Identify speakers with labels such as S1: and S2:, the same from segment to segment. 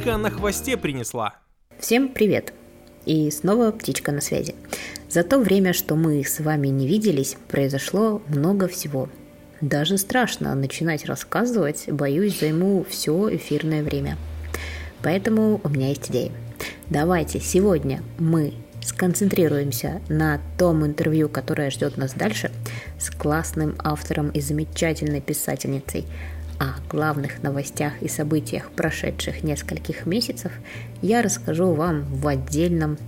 S1: птичка на хвосте принесла.
S2: Всем привет! И снова птичка на связи. За то время, что мы с вами не виделись, произошло много всего. Даже страшно начинать рассказывать, боюсь, займу все эфирное время. Поэтому у меня есть идея. Давайте сегодня мы сконцентрируемся на том интервью, которое ждет нас дальше, с классным автором и замечательной писательницей. О главных новостях и событиях прошедших нескольких месяцев я расскажу вам в отдельном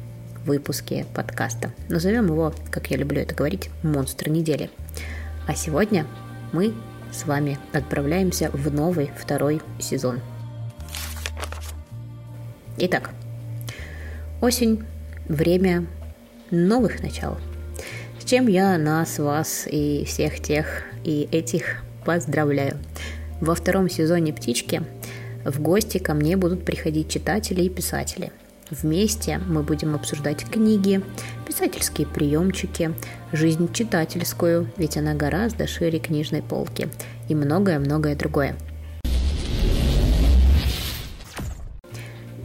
S2: выпуске подкаста. Назовем его, как я люблю это говорить, «Монстр недели». А сегодня мы с вами отправляемся в новый второй сезон. Итак, осень время новых начал. С чем я нас, вас и всех тех и этих поздравляю. Во втором сезоне «Птички» в гости ко мне будут приходить читатели и писатели. Вместе мы будем обсуждать книги, писательские приемчики, жизнь читательскую, ведь она гораздо шире книжной полки, и многое-многое другое –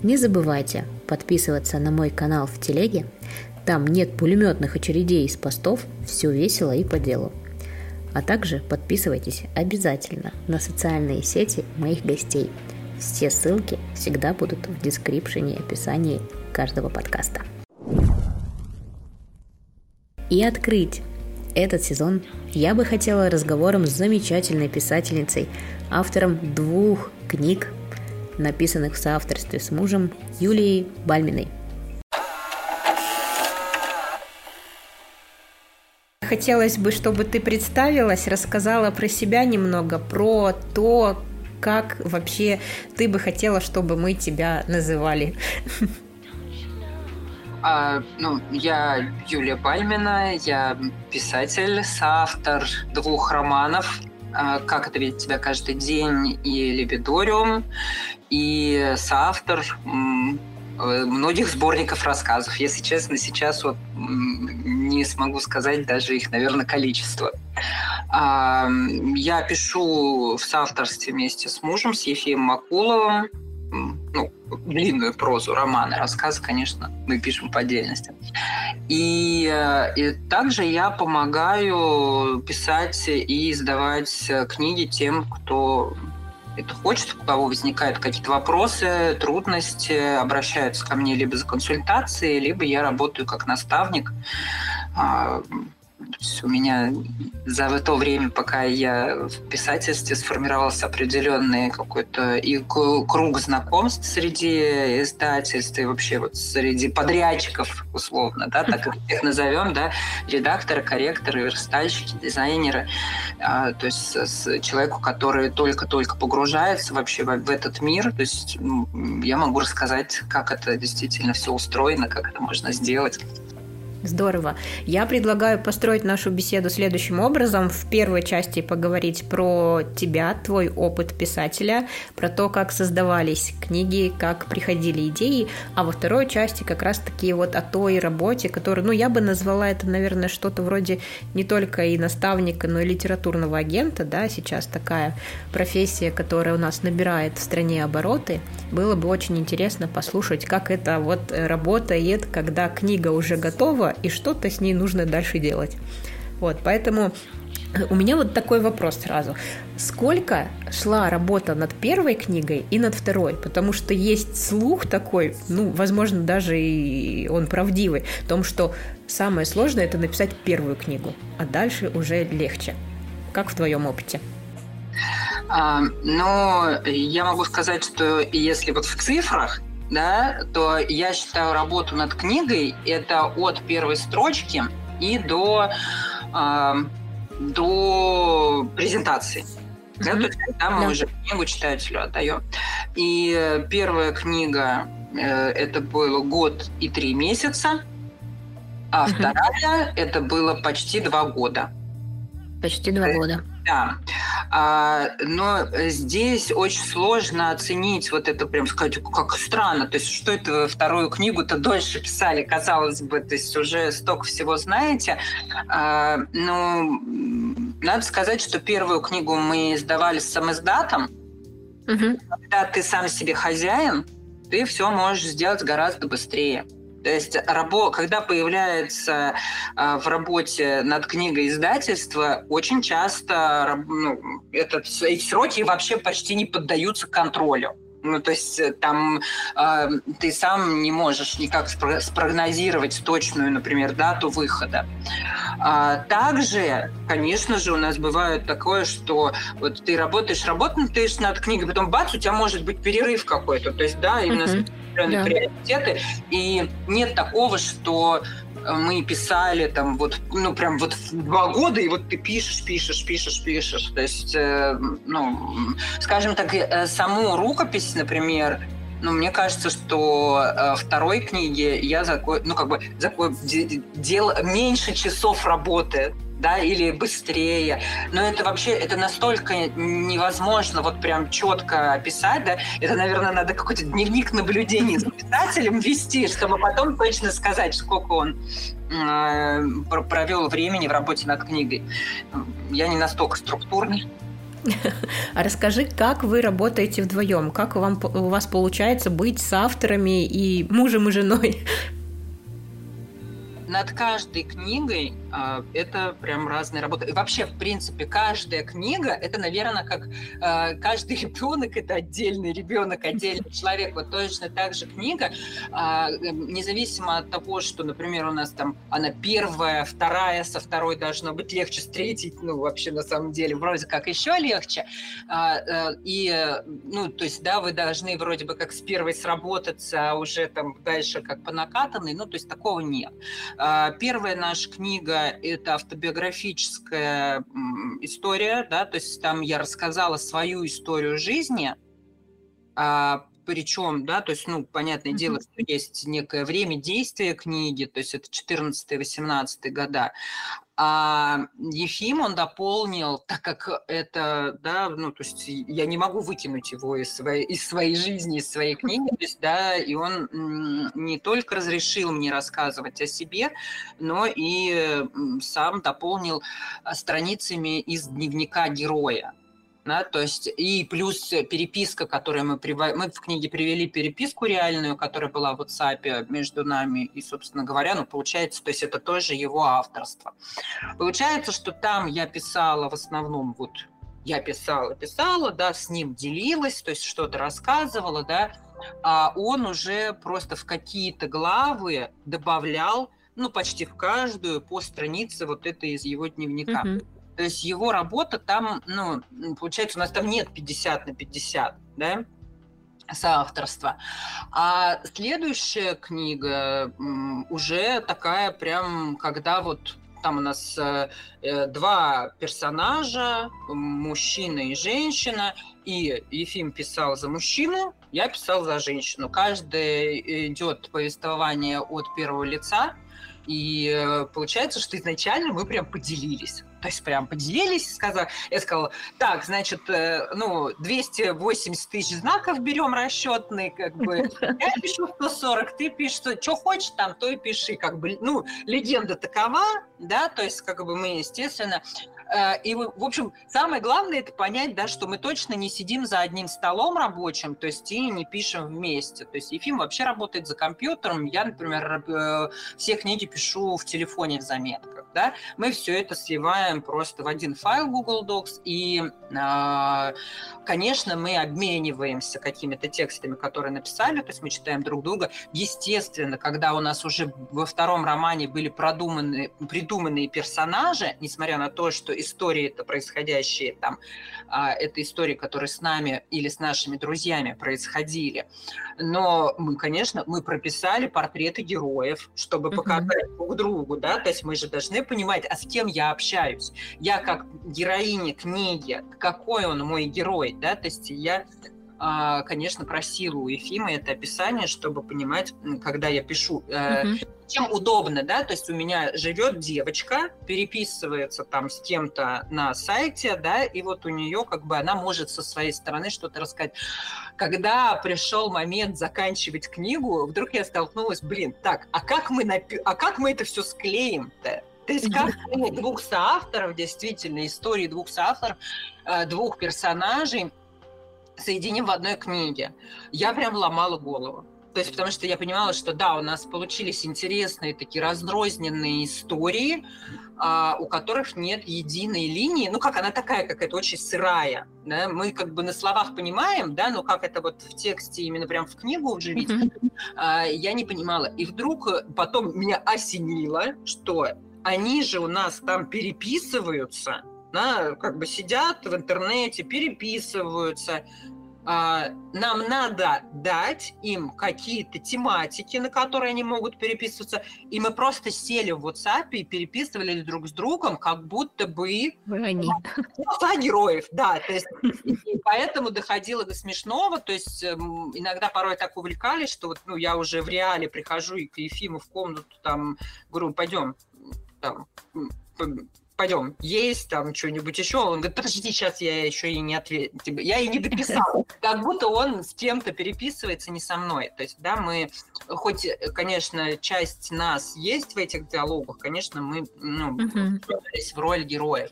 S2: Не забывайте подписываться на мой канал в телеге. Там нет пулеметных очередей из постов, все весело и по делу. А также подписывайтесь обязательно на социальные сети моих гостей. Все ссылки всегда будут в дескрипшене и описании каждого подкаста. И открыть этот сезон я бы хотела разговором с замечательной писательницей, автором двух книг написанных в соавторстве с мужем Юлией Бальминой. Хотелось бы, чтобы ты представилась, рассказала про себя немного, про то, как вообще ты бы хотела, чтобы мы тебя называли.
S3: А, ну, я Юлия Бальмина, я писатель, соавтор двух романов а, «Как это видеть тебя каждый день» и «Лебедориум» и соавтор многих сборников рассказов. Если честно, сейчас вот не смогу сказать даже их, наверное, количество. А, я пишу в соавторстве вместе с мужем, с Ефимом Макуловым, ну, длинную прозу, романы, рассказы, конечно, мы пишем по отдельности. И, э, и также я помогаю писать и издавать книги тем, кто это хочет, у кого возникают какие-то вопросы, трудности, обращаются ко мне либо за консультацией, либо я работаю как наставник. А, у меня за то время, пока я в писательстве, сформировался определенный какой-то и круг знакомств среди издательств и вообще вот среди подрядчиков, условно, да, так их назовем, да, редакторы, корректоры, верстальщики, дизайнеры. А, то есть с человеку, который только-только погружается вообще в, в этот мир, то есть я могу рассказать, как это действительно все устроено, как это можно сделать.
S2: Здорово. Я предлагаю построить нашу беседу следующим образом. В первой части поговорить про тебя, твой опыт писателя, про то, как создавались книги, как приходили идеи, а во второй части как раз-таки вот о той работе, которую, ну, я бы назвала это, наверное, что-то вроде не только и наставника, но и литературного агента, да, сейчас такая профессия, которая у нас набирает в стране обороты. Было бы очень интересно послушать, как это вот работает, когда книга уже готова, и что-то с ней нужно дальше делать. Вот, поэтому у меня вот такой вопрос сразу. Сколько шла работа над первой книгой и над второй? Потому что есть слух такой, ну, возможно, даже и он правдивый, в том, что самое сложное это написать первую книгу, а дальше уже легче. Как в твоем опыте?
S3: А, ну, я могу сказать, что если вот в цифрах, да, то я считаю работу над книгой это от первой строчки и до, э, до презентации. Mm-hmm. Да, то есть, когда мы да. уже книгу читателю отдаем. И первая книга э, это было год и три месяца, а mm-hmm. вторая это было почти два года.
S2: Почти два года.
S3: Да. А, но здесь очень сложно оценить вот это, прям сказать, как странно. То есть, что это вторую книгу-то дольше писали, казалось бы, то есть уже столько всего знаете. А, ну, надо сказать, что первую книгу мы издавали с самоиздатом. Угу. Когда ты сам себе хозяин, ты все можешь сделать гораздо быстрее. То есть, рабо, когда появляется э, в работе над книгой издательства, очень часто ну, этот, эти сроки вообще почти не поддаются контролю. Ну, то есть э, там э, ты сам не можешь никак спрогнозировать точную, например, дату выхода. А также, конечно же, у нас бывает такое, что вот ты работаешь, работаешь над книгой, потом бац, у тебя может быть перерыв какой-то. То есть, да, именно uh-huh. да. приоритеты. И нет такого, что мы писали там вот, ну, прям вот два года, и вот ты пишешь, пишешь, пишешь, пишешь. То есть, э, ну, скажем так, э, саму рукопись, например, ну, мне кажется, что э, второй книге я за, ну, как бы, за, дел меньше часов работы да, или быстрее. Но это вообще, это настолько невозможно вот прям четко описать, да. Это, наверное, надо какой-то дневник наблюдений за писателем вести, чтобы потом точно сказать, сколько он э, провел времени в работе над книгой. Я не настолько структурный.
S2: А расскажи, как вы работаете вдвоем? Как вам, у вас получается быть с авторами и мужем и женой
S3: над каждой книгой э, это прям разные работы. И вообще, в принципе, каждая книга это, наверное, как э, каждый ребенок это отдельный ребенок, отдельный человек. Вот точно так же книга, э, независимо от того, что, например, у нас там она первая, вторая, со второй должно быть легче с третьей, ну, вообще на самом деле, вроде как еще легче. Э, э, и, ну, то есть, да, вы должны вроде бы как с первой сработаться, а уже там дальше как по накатанной, ну, то есть такого нет. А, первая наша книга – это автобиографическая история, да, то есть там я рассказала свою историю жизни, а, причем, да, то есть, ну, понятное mm-hmm. дело, что есть некое время действия книги, то есть это 14-18 года, а Ефим он дополнил, так как это, да, ну, то есть я не могу выкинуть его из своей, из своей жизни, из своей книги, то есть, да, и он не только разрешил мне рассказывать о себе, но и сам дополнил а, страницами из дневника героя да, то есть и плюс переписка, которую мы мы в книге привели переписку реальную, которая была в WhatsApp между нами и, собственно говоря, ну, получается, то есть это тоже его авторство. Получается, что там я писала в основном вот я писала, писала, да, с ним делилась, то есть что-то рассказывала, да, а он уже просто в какие-то главы добавлял, ну, почти в каждую по странице вот это из его дневника. Uh-huh. То есть его работа там, ну, получается, у нас там нет 50 на 50, да, соавторства. А следующая книга уже такая прям, когда вот там у нас э, э, два персонажа, мужчина и женщина, и Ефим писал за мужчину, я писал за женщину. Каждый идет повествование от первого лица, и э, получается, что изначально мы прям поделились. То есть прям поделились, сказал, я сказала, так, значит, э, ну, 280 тысяч знаков берем расчетные, как бы, я пишу 140, ты пишешь, что, хочешь там, то и пиши, как бы, ну, легенда такова, да, то есть, как бы мы, естественно, и, в общем, самое главное это понять, да, что мы точно не сидим за одним столом рабочим, то есть и не пишем вместе. То есть Ефим вообще работает за компьютером, я, например, э, все книги пишу в телефоне в заметках. Да? Мы все это сливаем просто в один файл Google Docs, и, а, конечно, мы обмениваемся какими-то текстами, которые написали, то есть мы читаем друг друга. Естественно, когда у нас уже во втором романе были продуманы, придуманные персонажи, несмотря на то, что истории это происходящие там, а, это истории, которые с нами или с нашими друзьями происходили. Но мы, конечно, мы прописали портреты героев, чтобы показать mm-hmm. друг другу, да, то есть мы же должны понимать, а с кем я общаюсь. Я как героиня книги, какой он мой герой, да, то есть я а, конечно, просила у Ефима это описание, чтобы понимать, когда я пишу. Uh-huh. Чем удобно, да, то есть у меня живет девочка, переписывается там с кем-то на сайте, да, и вот у нее как бы она может со своей стороны что-то рассказать. Когда пришел момент заканчивать книгу, вдруг я столкнулась, блин, так, а как мы, напи- а как мы это все склеим-то? То есть как двух соавторов, действительно, истории двух соавторов, э, двух персонажей, соединим в одной книге. Я прям ломала голову. То есть, потому что я понимала, что да, у нас получились интересные такие разрозненные истории, а, у которых нет единой линии. Ну, как она такая, как это очень сырая. Да? Мы как бы на словах понимаем, да, но как это вот в тексте именно прям в книгу вживить, mm-hmm. а, я не понимала. И вдруг потом меня осенило, что они же у нас там переписываются, да, как бы сидят в интернете, переписываются, нам надо дать им какие-то тематики, на которые они могут переписываться, и мы просто сели в WhatsApp и переписывали друг с другом, как будто бы...
S2: Они.
S3: Два героев, да. То есть, и поэтому доходило до смешного, то есть эм, иногда порой так увлекались, что вот, ну, я уже в реале прихожу и к Ефиму в комнату, там, говорю, пойдем, там, пойдем есть там что-нибудь еще. Он говорит, подожди, сейчас я еще и не ответил. Типа, я и не дописал. Как будто он с кем-то переписывается, не со мной. То есть, да, мы, хоть, конечно, часть нас есть в этих диалогах, конечно, мы ну, в роль героев.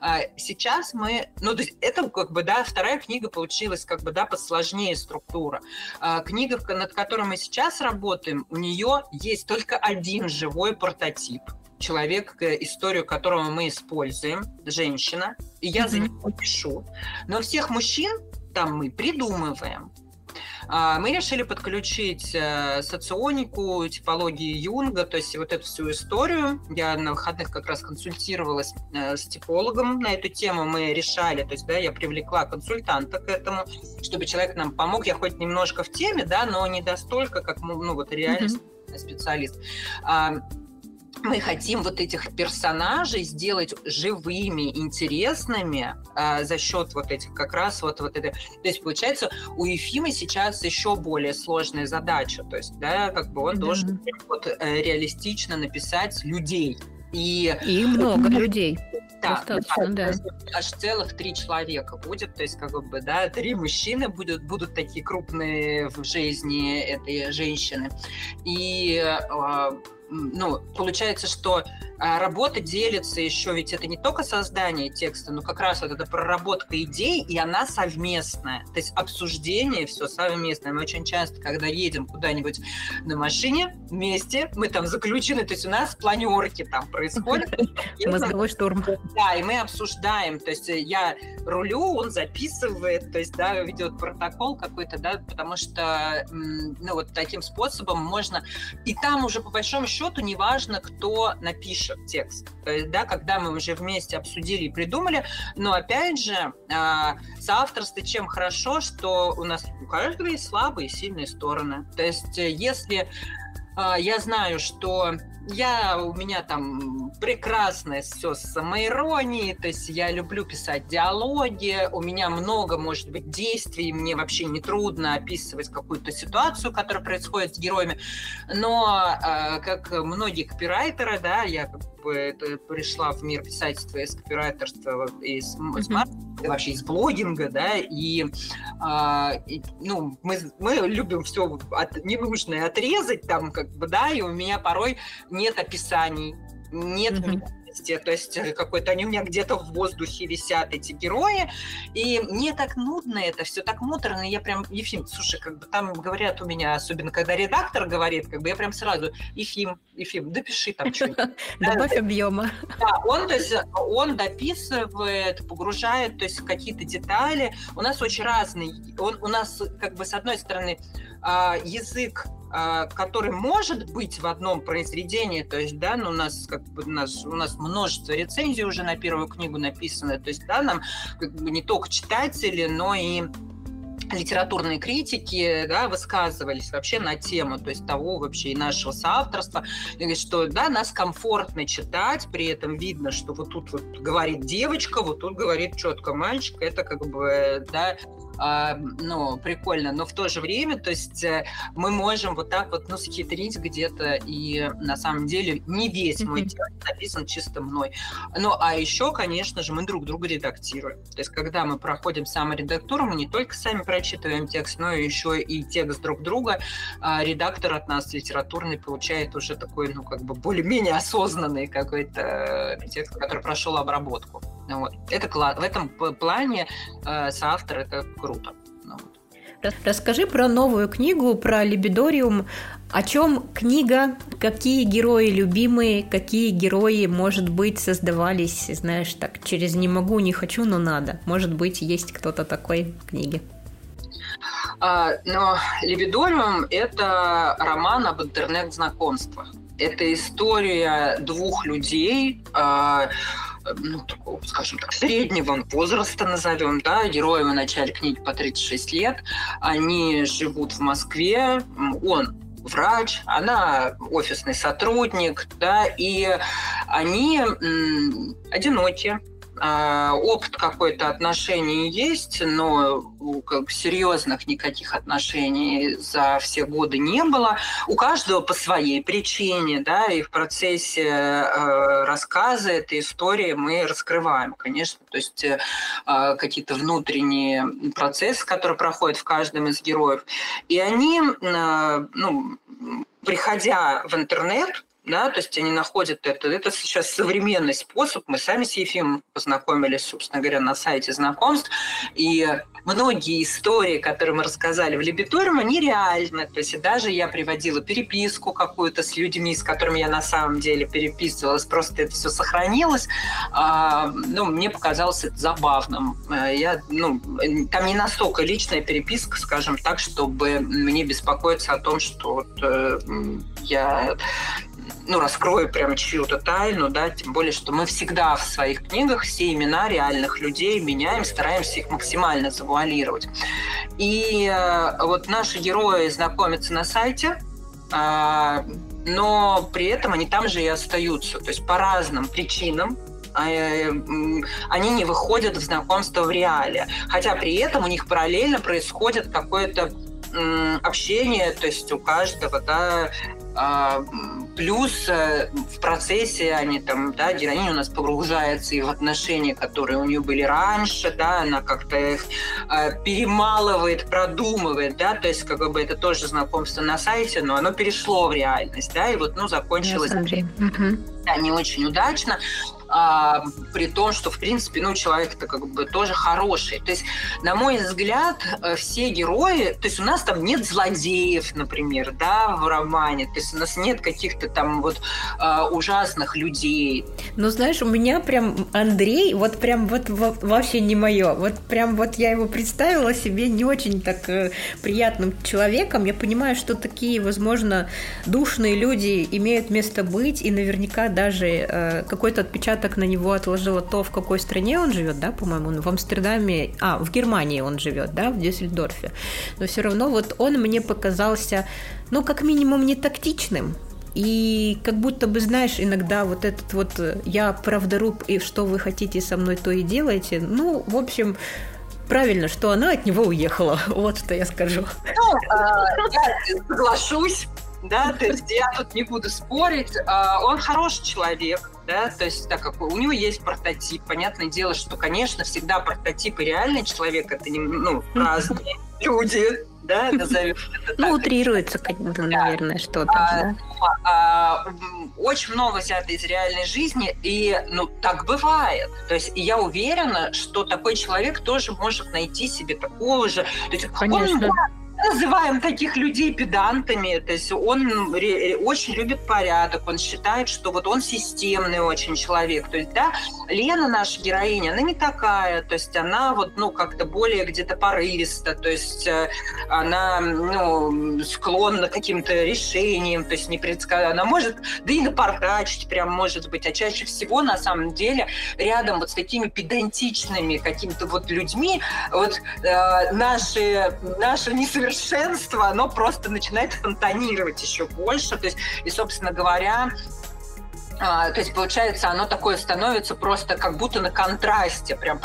S3: А сейчас мы, ну, то есть это как бы, да, вторая книга получилась как бы, да, посложнее структура. А книга, над которой мы сейчас работаем, у нее есть только один живой прототип человек, историю которого мы используем, женщина, и я mm-hmm. за него пишу. Но всех мужчин там мы придумываем. А, мы решили подключить э, соционику, типологию Юнга, то есть вот эту всю историю. Я на выходных как раз консультировалась э, с типологом на эту тему. Мы решали, то есть да, я привлекла консультанта к этому, чтобы человек нам помог. Я хоть немножко в теме, да, но не достолько, как ну вот реально mm-hmm. специалист. Мы хотим вот этих персонажей сделать живыми, интересными э, за счет вот этих как раз вот, вот это. То есть, получается, у Ефима сейчас еще более сложная задача. То есть, да, как бы он mm-hmm. должен вот, э, реалистично написать людей. И,
S2: и много людей.
S3: Да, Достаточно, да. да. Аж целых три человека будет, то есть как бы, да, три мужчины будут, будут такие крупные в жизни этой женщины. И э, ну, получается, что а, работа делится еще, ведь это не только создание текста, но как раз вот эта проработка идей, и она совместная. То есть обсуждение все совместное. Мы очень часто, когда едем куда-нибудь на машине вместе, мы там заключены, то есть у нас планерки там происходят.
S2: Мозговой штурм.
S3: Да, и мы обсуждаем. То есть я рулю, он записывает, то есть, да, ведет протокол какой-то, да, потому что, ну, вот таким способом можно... И там уже, по большому счету, неважно, кто напишет пишет текст. Да, когда мы уже вместе обсудили и придумали, но опять же, а, соавторство чем хорошо, что у нас у каждого есть слабые и сильные стороны. То есть, если а, я знаю, что я, у меня там прекрасное все с самоиронией, то есть я люблю писать диалоги, у меня много, может быть, действий, мне вообще не трудно описывать какую-то ситуацию, которая происходит с героями, но э, как многие копирайтеры, да, я как бы пришла в мир писательства из копирайтерства, из, mm-hmm. Вообще из блогинга, да, и, э, и ну, мы, мы любим все от, ненужное отрезать там, как бы, да, и у меня порой нет описаний, нет mm-hmm месте, то есть э, какой-то они у меня где-то в воздухе висят, эти герои, и мне так нудно это, все так муторно, я прям, Ефим, слушай, как бы там говорят у меня, особенно когда редактор говорит, как бы я прям сразу, Ефим, Ефим, допиши там что-нибудь.
S2: Добавь объема.
S3: Да, он, то есть, он дописывает, погружает, то есть какие-то детали. У нас очень разный, он, у нас как бы с одной стороны а, язык который может быть в одном произведении, то есть, да, ну, у нас как бы у нас, у нас множество рецензий уже на первую книгу написано, то есть, да, нам как бы не только читатели, но и литературные критики да, высказывались вообще на тему то есть того вообще и нашего соавторства, и что да, нас комфортно читать, при этом видно, что вот тут вот говорит девочка, вот тут говорит четко мальчик, это как бы да, а, ну, прикольно, но в то же время, то есть э, мы можем вот так вот, ну, схитрить где-то, и на самом деле не весь мой текст написан чисто мной. Ну, а еще, конечно же, мы друг друга редактируем. То есть, когда мы проходим саморедактуру, мы не только сами прочитываем текст, но еще и текст друг друга. А редактор от нас литературный получает уже такой, ну, как бы более-менее осознанный какой-то текст, который прошел обработку. Вот. Это в этом плане э, соавтор это круто.
S2: Расскажи про новую книгу, про Либидориум. О чем книга, какие герои любимые, какие герои, может быть, создавались, знаешь, так, через «не могу, не хочу, но надо». Может быть, есть кто-то такой в книге.
S3: А, но «Либидориум» — это роман об интернет-знакомствах. Это история двух людей, а, ну, такого, скажем так, среднего возраста назовем, да, героями в начале книги по 36 лет. Они живут в Москве, он врач, она офисный сотрудник, да, и они м, одиноки, опыт какой-то отношений есть, но как серьезных никаких отношений за все годы не было. У каждого по своей причине, да, и в процессе э, рассказа этой истории мы раскрываем, конечно, то есть э, какие-то внутренние процессы, которые проходят в каждом из героев. И они, э, ну, приходя в интернет, да, то есть они находят это. Это сейчас современный способ. Мы сами с Ефимом познакомились, собственно говоря, на сайте знакомств. И многие истории, которые мы рассказали в Либиториум, они реальны. То есть даже я приводила переписку какую-то с людьми, с которыми я на самом деле переписывалась, просто это все сохранилось. А, ну, мне показалось это забавным. Э, я, ну, там не настолько личная переписка, скажем так, чтобы мне беспокоиться о том, что вот, э, я ну, раскрою прям чью-то тайну, да, тем более, что мы всегда в своих книгах все имена реальных людей меняем, стараемся их максимально завуалировать. И э, вот наши герои знакомятся на сайте, э, но при этом они там же и остаются, то есть по разным причинам, э, они не выходят в знакомство в реале. Хотя при этом у них параллельно происходит какое-то общение, то есть у каждого, да, а, плюс э, в процессе они там, да, героиня у нас погружается и в отношения, которые у нее были раньше, да, она как-то их э, перемалывает, продумывает, да, то есть как бы это тоже знакомство на сайте, но оно перешло в реальность, да, и вот, ну, закончилось. Да, не очень удачно а, при том, что, в принципе, ну, человек-то как бы тоже хороший. То есть, на мой взгляд, э, все герои, то есть у нас там нет злодеев, например, да, в романе, то есть у нас нет каких-то там вот а, ужасных людей.
S2: Ну, знаешь, у меня прям Андрей, вот прям вот вообще не мое. Вот прям вот я его представила себе не очень так э, приятным человеком. Я понимаю, что такие, возможно, душные люди имеют место быть, и наверняка даже э, какой-то отпечаток отпечаток на него отложила то, в какой стране он живет, да, по-моему, в Амстердаме, а, в Германии он живет, да, в Дюссельдорфе. Но все равно вот он мне показался, ну, как минимум, не тактичным, и как будто бы, знаешь, иногда вот этот вот «я правдоруб, и что вы хотите со мной, то и делаете», ну, в общем, правильно, что она от него уехала. Вот что я скажу. Ну,
S3: а, я соглашусь да, то есть я тут не буду спорить. А, он хороший человек, да, то есть так как у него есть прототип, понятное дело, что, конечно, всегда прототип и реальный человек это не, ну, разные люди, да, назовем
S2: это Ну, утрируется, наверное, что-то, а, да.
S3: А, очень много взято из реальной жизни, и, ну, так бывает. То есть я уверена, что такой человек тоже может найти себе такого же. То есть Конечно. Он, называем таких людей педантами. То есть он очень любит порядок, он считает, что вот он системный очень человек. То есть, да, Лена, наша героиня, она не такая. То есть она вот, ну, как-то более где-то порывиста. То есть э, она, ну, склонна к каким-то решениям. То есть не предсказать. Она может, да и напортачить прям может быть. А чаще всего, на самом деле, рядом вот с такими педантичными какими-то вот людьми, вот э, наши, наши несовершенные совершенство, оно просто начинает фонтанировать еще больше. То есть, и, собственно говоря, а, то есть, получается, оно такое становится просто как будто на контрасте. Прям.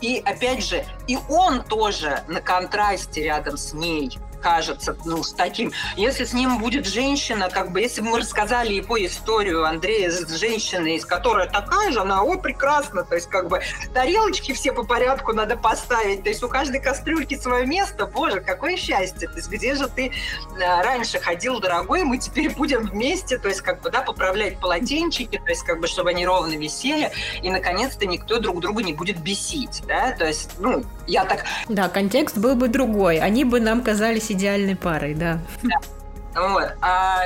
S3: И, опять же, и он тоже на контрасте рядом с ней кажется, ну, с таким. Если с ним будет женщина, как бы, если бы мы рассказали его историю Андрея с женщиной, из которой такая же, она, о, прекрасно, то есть, как бы, тарелочки все по порядку надо поставить, то есть, у каждой кастрюльки свое место, боже, какое счастье, то есть, где же ты э, раньше ходил, дорогой, мы теперь будем вместе, то есть, как бы, да, поправлять полотенчики, то есть, как бы, чтобы они ровно висели, и, наконец-то, никто друг друга не будет бесить, да, то есть, ну,
S2: Я так... Да, контекст был бы другой. Они бы нам казались идеальной парой, да. да.
S3: Вот. А,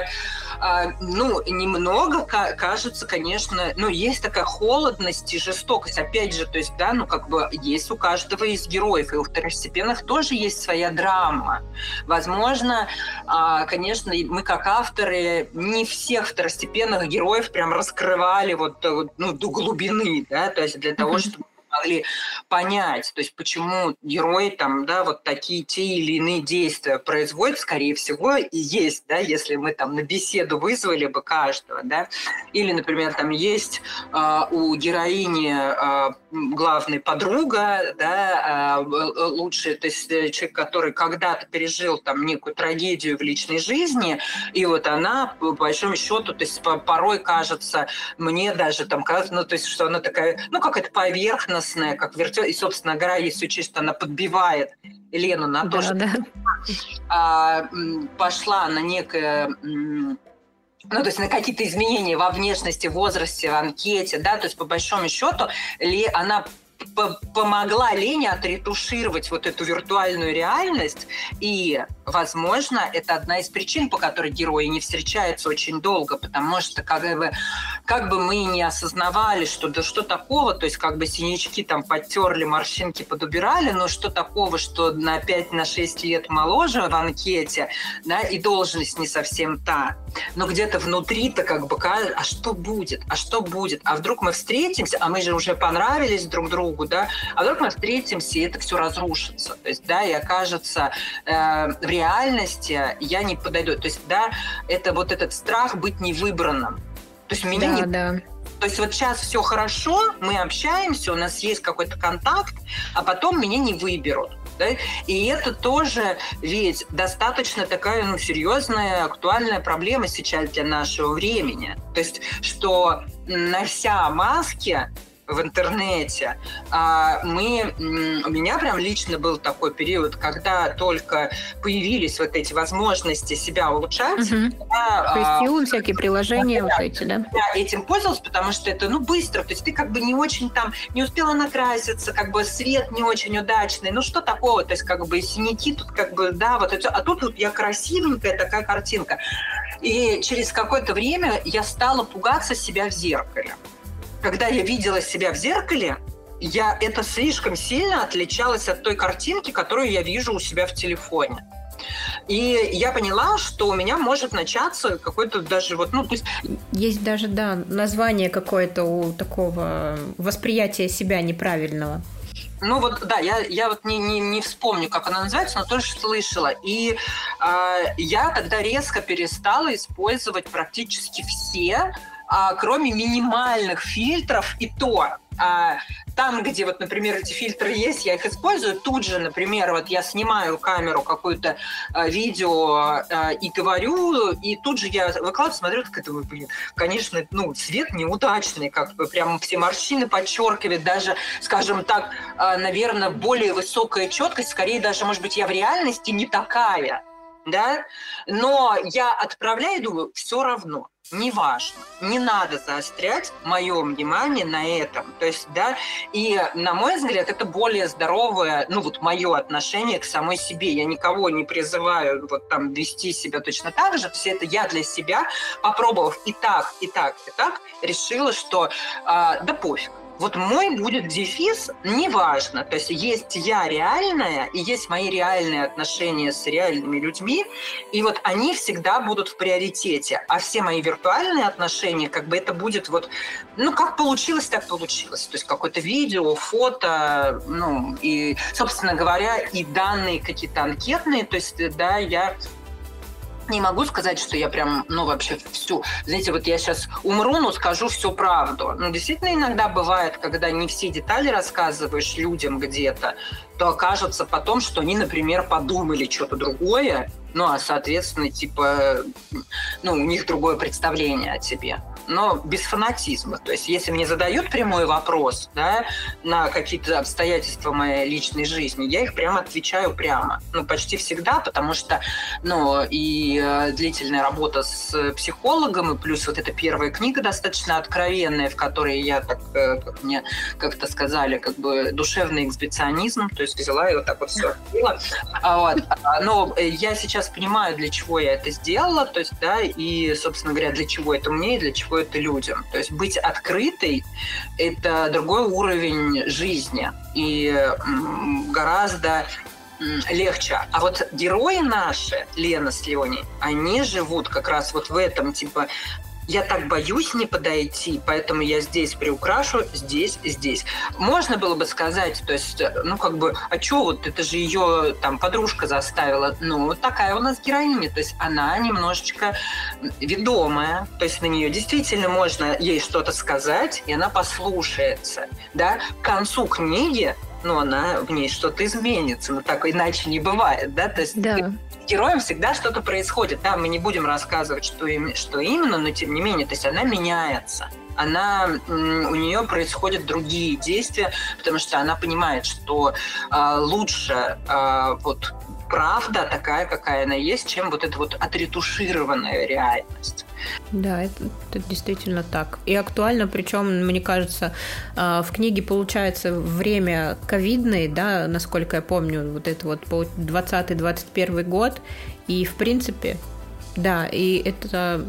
S3: а, ну, немного кажется, конечно, ну, есть такая холодность и жестокость. Опять же, то есть, да, ну, как бы есть у каждого из героев, и у второстепенных тоже есть своя драма. Возможно, а, конечно, мы как авторы не всех второстепенных героев прям раскрывали вот, ну, до глубины, да, то есть для того, чтобы могли понять, то есть почему герой там, да, вот такие те или иные действия производит, скорее всего, и есть, да, если мы там на беседу вызвали бы каждого, да, или, например, там есть э, у героини э, главной подруга, да, э, лучший, то есть э, человек, который когда-то пережил там некую трагедию в личной жизни, и вот она, по большому счету, то есть порой кажется мне даже там, ну, то есть, что она такая, ну, как это поверхностная, радостная, как вертел, и, собственно говоря, если учесть, она подбивает Лену на то, да, что да. А, пошла на некое ну, то есть на какие-то изменения во внешности, возрасте, в анкете, да, то есть по большому счету ли она помогла Лене отретушировать вот эту виртуальную реальность. И, возможно, это одна из причин, по которой герои не встречаются очень долго, потому что как бы, как бы мы не осознавали, что да что такого, то есть как бы синячки там подтерли, морщинки подубирали, но что такого, что на 5-6 на лет моложе в анкете, да, и должность не совсем та. Но где-то внутри-то как бы, а что будет? А что будет? А вдруг мы встретимся, а мы же уже понравились друг другу, да, а вдруг мы встретимся, и это все разрушится. То есть, да, и окажется э, реальности я не подойду. То есть, да, это вот этот страх быть невыбранным. То есть меня да, не... Да. То есть вот сейчас все хорошо, мы общаемся, у нас есть какой-то контакт, а потом меня не выберут. Да? И это тоже ведь достаточно такая ну, серьезная, актуальная проблема сейчас для нашего времени. То есть, что нося маски, в интернете. А мы, у меня прям лично был такой период, когда только появились вот эти возможности себя улучшать.
S2: Угу. Я, Фейстюн, а, всякие приложения да, вот эти, да?
S3: Я этим пользовалась, потому что это, ну, быстро. То есть ты как бы не очень там, не успела накраситься, как бы свет не очень удачный. Ну, что такого? То есть как бы синяки тут как бы, да, вот это. А тут вот я красивенькая такая картинка. И через какое-то время я стала пугаться себя в зеркале когда я видела себя в зеркале, я это слишком сильно отличалось от той картинки, которую я вижу у себя в телефоне. И я поняла, что у меня может начаться какой-то даже вот, ну, то есть...
S2: Есть даже, да, название какое-то у такого восприятия себя неправильного.
S3: Ну вот, да, я, я вот не, не, не вспомню, как она называется, но тоже слышала. И э, я тогда резко перестала использовать практически все а, кроме минимальных фильтров, и то а, там, где вот, например, эти фильтры есть, я их использую. Тут же, например, вот я снимаю камеру какое-то а, видео а, и говорю, и тут же я выкладываю, смотрю, как это, блин, конечно, ну, цвет неудачный, как бы прям все морщины подчеркивает, даже, скажем так, а, наверное, более высокая четкость, скорее даже, может быть, я в реальности не такая, да, но я отправляю, думаю, все равно неважно, не надо заострять мое внимание на этом. То есть, да, и на мой взгляд, это более здоровое, ну вот мое отношение к самой себе. Я никого не призываю вот там вести себя точно так же. Все это я для себя, попробовав и так, и так, и так, решила, что а, да пофиг вот мой будет дефис, неважно. То есть есть я реальная, и есть мои реальные отношения с реальными людьми, и вот они всегда будут в приоритете. А все мои виртуальные отношения, как бы это будет вот, ну, как получилось, так получилось. То есть какое-то видео, фото, ну, и, собственно говоря, и данные какие-то анкетные, то есть, да, я не могу сказать, что я прям, ну, вообще всю... Знаете, вот я сейчас умру, но скажу всю правду. Ну, действительно, иногда бывает, когда не все детали рассказываешь людям где-то, то окажется потом, что они, например, подумали что-то другое, Ну, а, соответственно, типа, ну, у них другое представление о тебе но без фанатизма. То есть, если мне задают прямой вопрос да, на какие-то обстоятельства моей личной жизни, я их прямо отвечаю прямо. Ну, почти всегда, потому что, ну, и э, длительная работа с психологом, и плюс вот эта первая книга достаточно откровенная, в которой я, так, э, как мне как-то сказали, как бы душевный эксбиционизм, то есть взяла и вот так вот все открыла. А вот. А, но я сейчас понимаю, для чего я это сделала, то есть, да, и, собственно говоря, для чего это мне и для чего это людям. То есть быть открытой – это другой уровень жизни и гораздо легче. А вот герои наши, Лена с Леней, они живут как раз вот в этом, типа, я так боюсь не подойти, поэтому я здесь приукрашу, здесь, здесь. Можно было бы сказать, то есть, ну, как бы, а что вот, это же ее там подружка заставила. Ну, такая у нас героиня, то есть она немножечко ведомая, то есть на нее действительно можно ей что-то сказать, и она послушается, да. К концу книги ну, она в ней что-то изменится, но так иначе не бывает, да, то есть да героям всегда что-то происходит. Да, мы не будем рассказывать, что, им, что именно, но тем не менее, то есть она меняется. Она, у нее происходят другие действия, потому что она понимает, что э, лучше э, вот правда такая, какая она есть, чем вот эта вот отретушированная реальность.
S2: Да, это, это действительно так. И актуально, причем, мне кажется, а, в книге получается время ковидное, да, насколько я помню, вот это вот 20-21 год, и в принципе, да, и это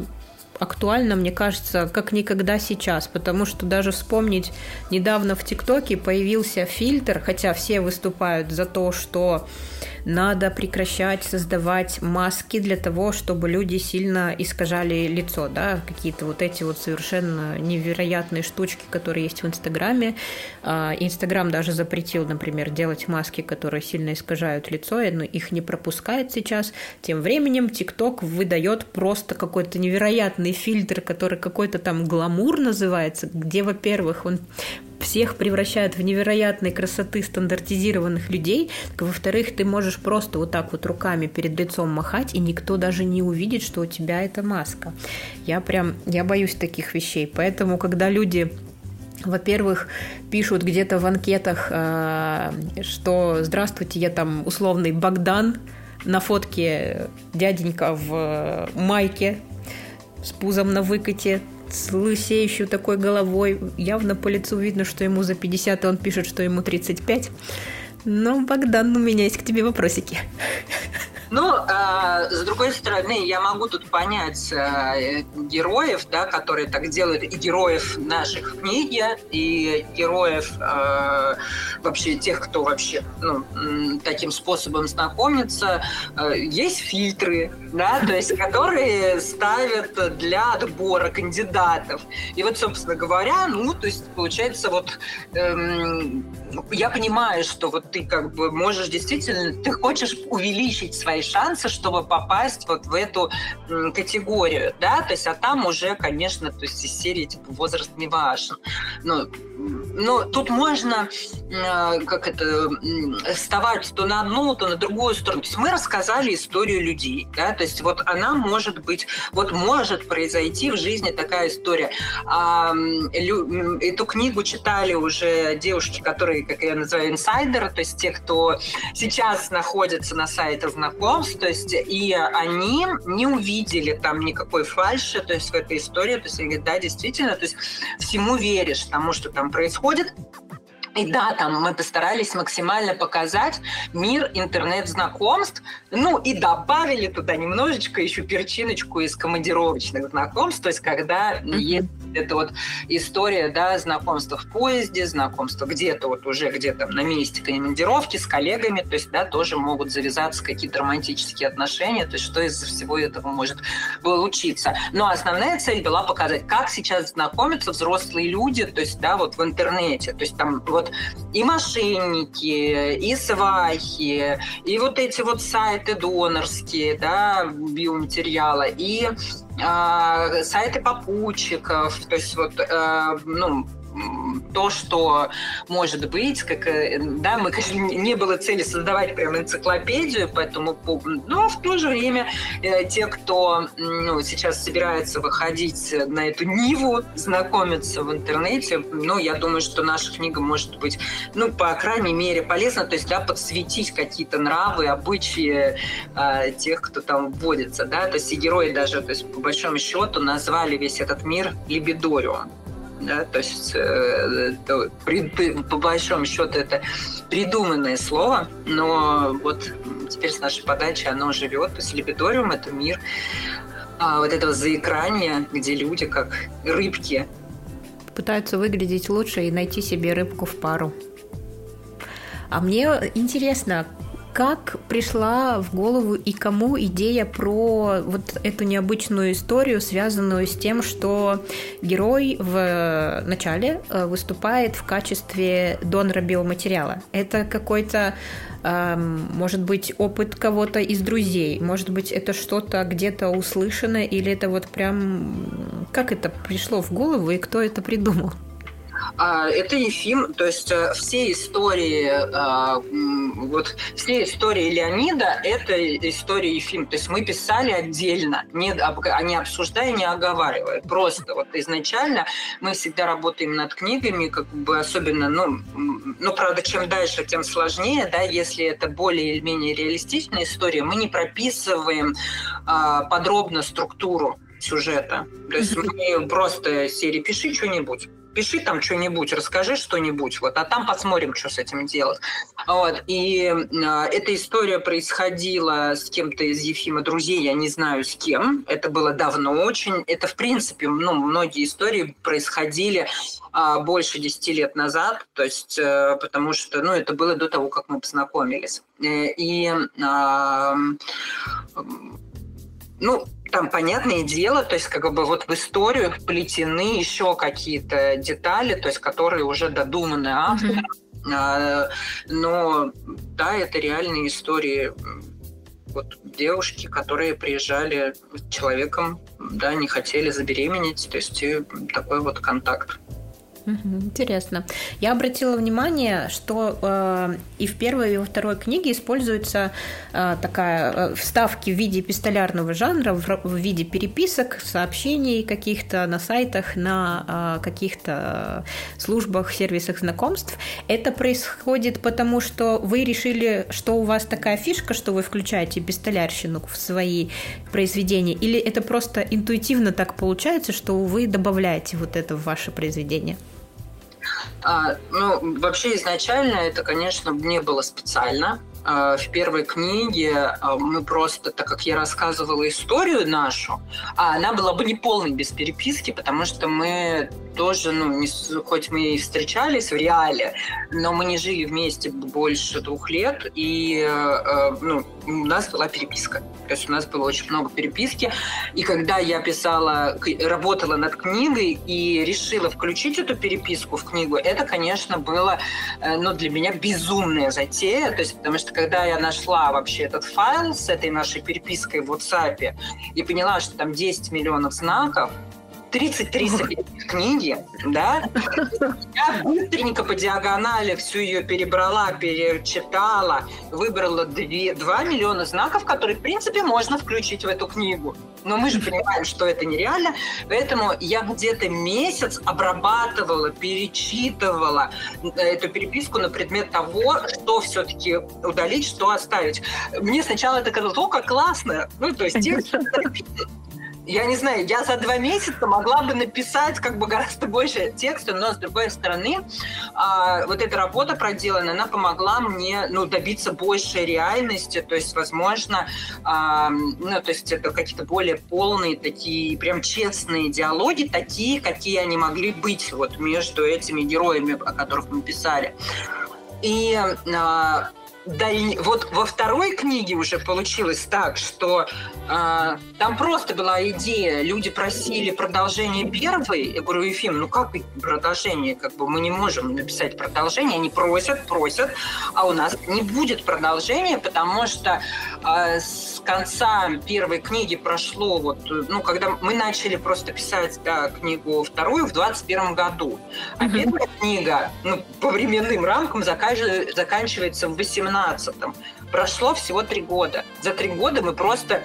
S2: актуально, мне кажется, как никогда сейчас, потому что даже вспомнить, недавно в ТикТоке появился фильтр, хотя все выступают за то, что надо прекращать создавать маски для того, чтобы люди сильно искажали лицо, да, какие-то вот эти вот совершенно невероятные штучки, которые есть в Инстаграме. А, Инстаграм даже запретил, например, делать маски, которые сильно искажают лицо, и их не пропускает сейчас. Тем временем ТикТок выдает просто какой-то невероятный фильтр, который какой-то там гламур называется, где, во-первых, он всех превращает в невероятной красоты стандартизированных людей, во-вторых, ты можешь просто вот так вот руками перед лицом махать, и никто даже не увидит, что у тебя это маска. Я прям, я боюсь таких вещей, поэтому, когда люди во-первых, пишут где-то в анкетах, э, что «Здравствуйте, я там условный Богдан», на фотке дяденька в майке с пузом на выкате, с лысеющей такой головой. Явно по лицу видно, что ему за 50, и он пишет, что ему 35. Но, Богдан, у меня есть к тебе вопросики.
S3: Ну, э, с другой стороны, я могу тут понять э, героев, да, которые так делают, и героев наших в книге, и героев э, вообще тех, кто вообще ну, таким способом знакомится. Э, есть фильтры, да, то есть, которые ставят для отбора кандидатов. И вот, собственно говоря, ну, то есть, получается, вот эм, я понимаю, что вот ты как бы можешь действительно, ты хочешь увеличить свои свои шансы, чтобы попасть вот в эту категорию, да, то есть, а там уже, конечно, то есть из серии типа возраст не важен. Ну, ну, тут можно, э, как это, вставать то на одну, то на другую сторону. То есть мы рассказали историю людей, да, то есть вот она может быть, вот может произойти в жизни такая история. А, эту книгу читали уже девушки, которые, как я называю, инсайдеры, то есть те, кто сейчас находится на сайтах знакомств, то есть и они не увидели там никакой фальши, то есть в этой истории, то есть они говорят, да, действительно, то есть всему веришь тому, что там происходит. И да, там мы постарались максимально показать мир интернет-знакомств, ну и добавили туда немножечко еще перчиночку из командировочных знакомств, то есть когда mm-hmm. есть эта вот история, да, знакомства в поезде, знакомства где-то вот уже где-то на месте командировки с коллегами, то есть, да, тоже могут завязаться какие-то романтические отношения, то есть что из всего этого может получиться. Но основная цель была показать, как сейчас знакомятся взрослые люди, то есть, да, вот в интернете, то есть там вот и мошенники, и свахи, и вот эти вот сайты донорские, да, биоматериала, и э, сайты попутчиков, то есть вот, э, ну, то, что может быть, как, э, да, мы, конечно, не было цели создавать прям энциклопедию по этому но в то же время э, те, кто ну, сейчас собирается выходить на эту ниву, знакомиться в интернете, ну, я думаю, что наша книга может быть, ну, по крайней мере, полезна, то есть, да, подсветить какие-то нравы, обычаи э, тех, кто там вводится, да, то есть и герои даже, то есть, по большому счету, назвали весь этот мир либидориум да, то есть э, это, при, по большому счету это придуманное слово, но вот теперь с нашей подачи оно живет, то есть лебедориум – это мир а, вот этого заэкрания, где люди как рыбки.
S2: Пытаются выглядеть лучше и найти себе рыбку в пару. А мне интересно, как пришла в голову и кому идея про вот эту необычную историю, связанную с тем, что герой в начале э, выступает в качестве донора биоматериала? Это какой-то эм, может быть, опыт кого-то из друзей, может быть, это что-то где-то услышано, или это вот прям... Как это пришло в голову и кто это придумал?
S3: А, это Ефим, то есть э, все истории, а, вот все истории Леонида – это история Ефим. То есть мы писали отдельно, не, не обсуждая, не оговаривая. Просто вот изначально мы всегда работаем над книгами, как бы особенно, ну, ну, правда, чем дальше, тем сложнее, да, если это более или менее реалистичная история, мы не прописываем а, подробно структуру сюжета. То есть мы просто серии «пиши что-нибудь», пиши там что-нибудь, расскажи что-нибудь, вот, а там посмотрим, что с этим делать. Вот. И э, эта история происходила с кем-то из Ефима друзей, я не знаю с кем, это было давно очень. Это, в принципе, ну, многие истории происходили а, больше 10 лет назад, то есть, а, потому что, ну, это было до того, как мы познакомились. Э, и, а, ну, там понятное дело, то есть как бы вот в историю вплетены еще какие-то детали, то есть которые уже додуманы автором. Mm-hmm. Но да, это реальные истории вот девушки, которые приезжали с человеком, да, не хотели забеременеть, то есть такой вот контакт.
S2: Интересно. Я обратила внимание, что э, и в первой, и во второй книге используется э, такая э, вставки в виде пистолярного жанра, в, в виде переписок, сообщений каких-то на сайтах, на э, каких-то службах, сервисах знакомств. Это происходит потому, что вы решили, что у вас такая фишка, что вы включаете пистолярщину в свои произведения, или это просто интуитивно так получается, что вы добавляете вот это в ваше произведение?
S3: А, ну, вообще изначально это, конечно, не было специально. А, в первой книге а, мы просто, так как я рассказывала историю нашу, а она была бы не полной без переписки, потому что мы тоже, ну, не, хоть мы и встречались в реале, но мы не жили вместе больше двух лет, и э, ну, у нас была переписка. То есть у нас было очень много переписки. И когда я писала, работала над книгой и решила включить эту переписку в книгу, это, конечно, было э, ну, для меня безумная затея. То есть, потому что когда я нашла вообще этот файл с этой нашей перепиской в WhatsApp и поняла, что там 10 миллионов знаков, 33 книги, да, я быстренько по диагонали всю ее перебрала, перечитала, выбрала 2, 2 миллиона знаков, которые, в принципе, можно включить в эту книгу. Но мы же понимаем, что это нереально, поэтому я где-то месяц обрабатывала, перечитывала эту переписку на предмет того, что все-таки удалить, что оставить. Мне сначала это казалось, о, как классно. Ну, то есть текст я не знаю, я за два месяца могла бы написать как бы гораздо больше текста, но с другой стороны, а, вот эта работа проделана, она помогла мне ну, добиться большей реальности, то есть, возможно, а, ну, то есть это какие-то более полные, такие прям честные диалоги, такие, какие они могли быть вот между этими героями, о которых мы писали. И а, даль... вот во второй книге уже получилось так, что э, там просто была идея, люди просили продолжение первой, я говорю, Ефим, ну как продолжение, как бы мы не можем написать продолжение, они просят, просят, а у нас не будет продолжения, потому что э, с конца первой книги прошло вот, ну когда мы начали просто писать да, книгу вторую в 21 году, а mm-hmm. первая книга, ну по временным рамкам заканчивается в 18 2017. Прошло всего три года. За три года мы просто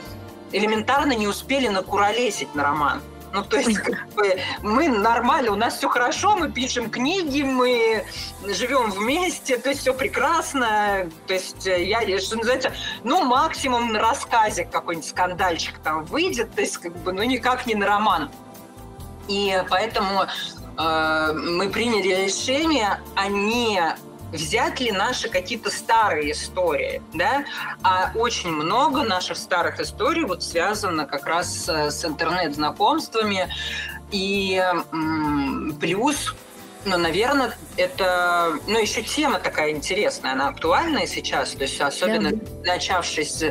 S3: элементарно не успели накуролесить на роман. Ну, то есть, как бы, мы нормально, у нас все хорошо, мы пишем книги, мы живем вместе, то есть все прекрасно. То есть, э, я, что называется, ну, максимум на рассказе какой-нибудь скандальчик там выйдет, то есть, как бы, ну, никак не на роман. И поэтому э, мы приняли решение, а не взять ли наши какие-то старые истории, да, а очень много наших старых историй вот связано как раз с интернет-знакомствами, и плюс ну, наверное, это, ну, еще тема такая интересная, она актуальная сейчас, то есть особенно да. начавшись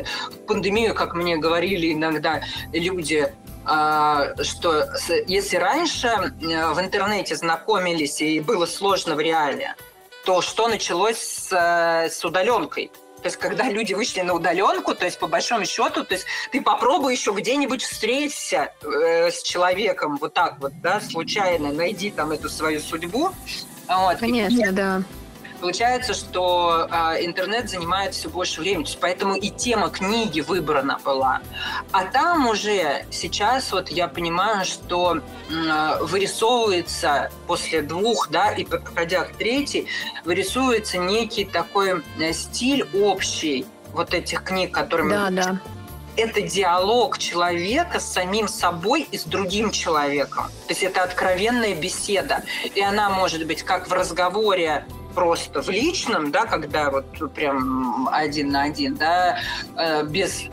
S3: пандемию, как мне говорили иногда люди, а, что если раньше э, в интернете знакомились и было сложно в реале, то что началось с, э, с удаленкой? То есть, когда люди вышли на удаленку, то есть, по большому счету, то есть, ты попробуй еще где-нибудь встреться э, с человеком, вот так вот, да, случайно, найди там эту свою судьбу.
S2: Вот. Конечно, и, да
S3: получается, что э, интернет занимает все больше времени. Поэтому и тема книги выбрана была. А там уже сейчас вот я понимаю, что э, вырисовывается после двух, да, и подходя к третьей, вырисовывается некий такой стиль общий вот этих книг, которыми
S2: да, да
S3: это диалог человека с самим собой и с другим человеком. То есть это откровенная беседа. И она может быть как в разговоре просто в личном, да, когда вот прям один на один, да, э, без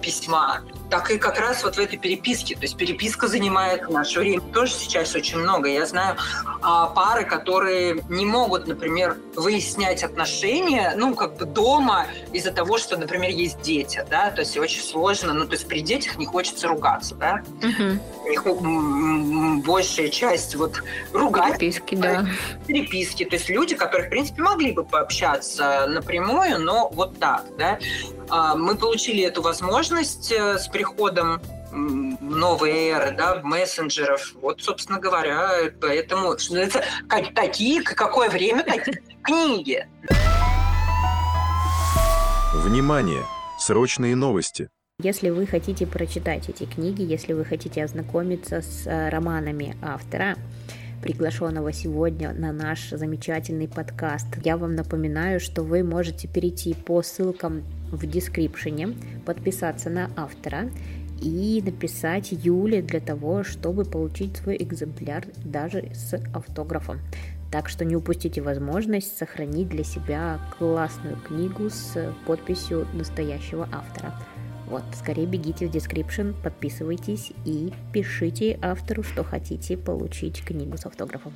S3: письма, так и как раз вот в этой переписке. То есть переписка занимает наше время тоже сейчас очень много. Я знаю а, пары, которые не могут, например, выяснять отношения, ну, как бы дома из-за того, что, например, есть дети, да, то есть очень сложно, ну, то есть при детях не хочется ругаться, да. Угу. большая часть вот ругать.
S2: Переписки, да.
S3: Переписки, то есть люди, которые, в принципе, могли бы пообщаться напрямую, но вот так, да. А, мы получили эту возможность э, с приходом новой эры, да, мессенджеров. Вот, собственно говоря, поэтому что это как, такие, какое время, такие книги.
S1: Внимание! Срочные новости.
S2: Если вы хотите прочитать эти книги, если вы хотите ознакомиться с э, романами автора, приглашенного сегодня на наш замечательный подкаст. Я вам напоминаю, что вы можете перейти по ссылкам в дескрипшене, подписаться на автора и написать Юле для того, чтобы получить свой экземпляр даже с автографом. Так что не упустите возможность сохранить для себя классную книгу с подписью настоящего автора. Вот, скорее бегите в description, подписывайтесь и пишите автору, что хотите получить книгу с автографом.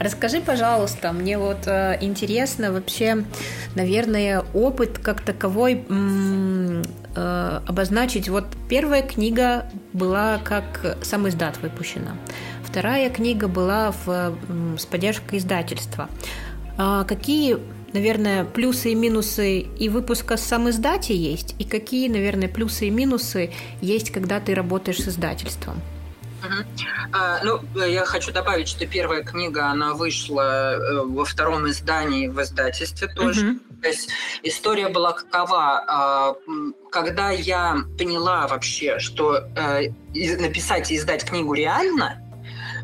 S2: Расскажи, пожалуйста, мне вот э, интересно вообще, наверное, опыт как таковой э, обозначить. Вот первая книга была как сам издат выпущена, вторая книга была в, м- с поддержкой издательства. А какие, наверное, плюсы и минусы и выпуска сам издате есть, и какие, наверное, плюсы и минусы есть, когда ты работаешь с издательством?
S3: А, ну, я хочу добавить, что первая книга, она вышла э, во втором издании в издательстве тоже. Угу. То есть история была какова? А, когда я поняла вообще, что э, написать и издать книгу реально,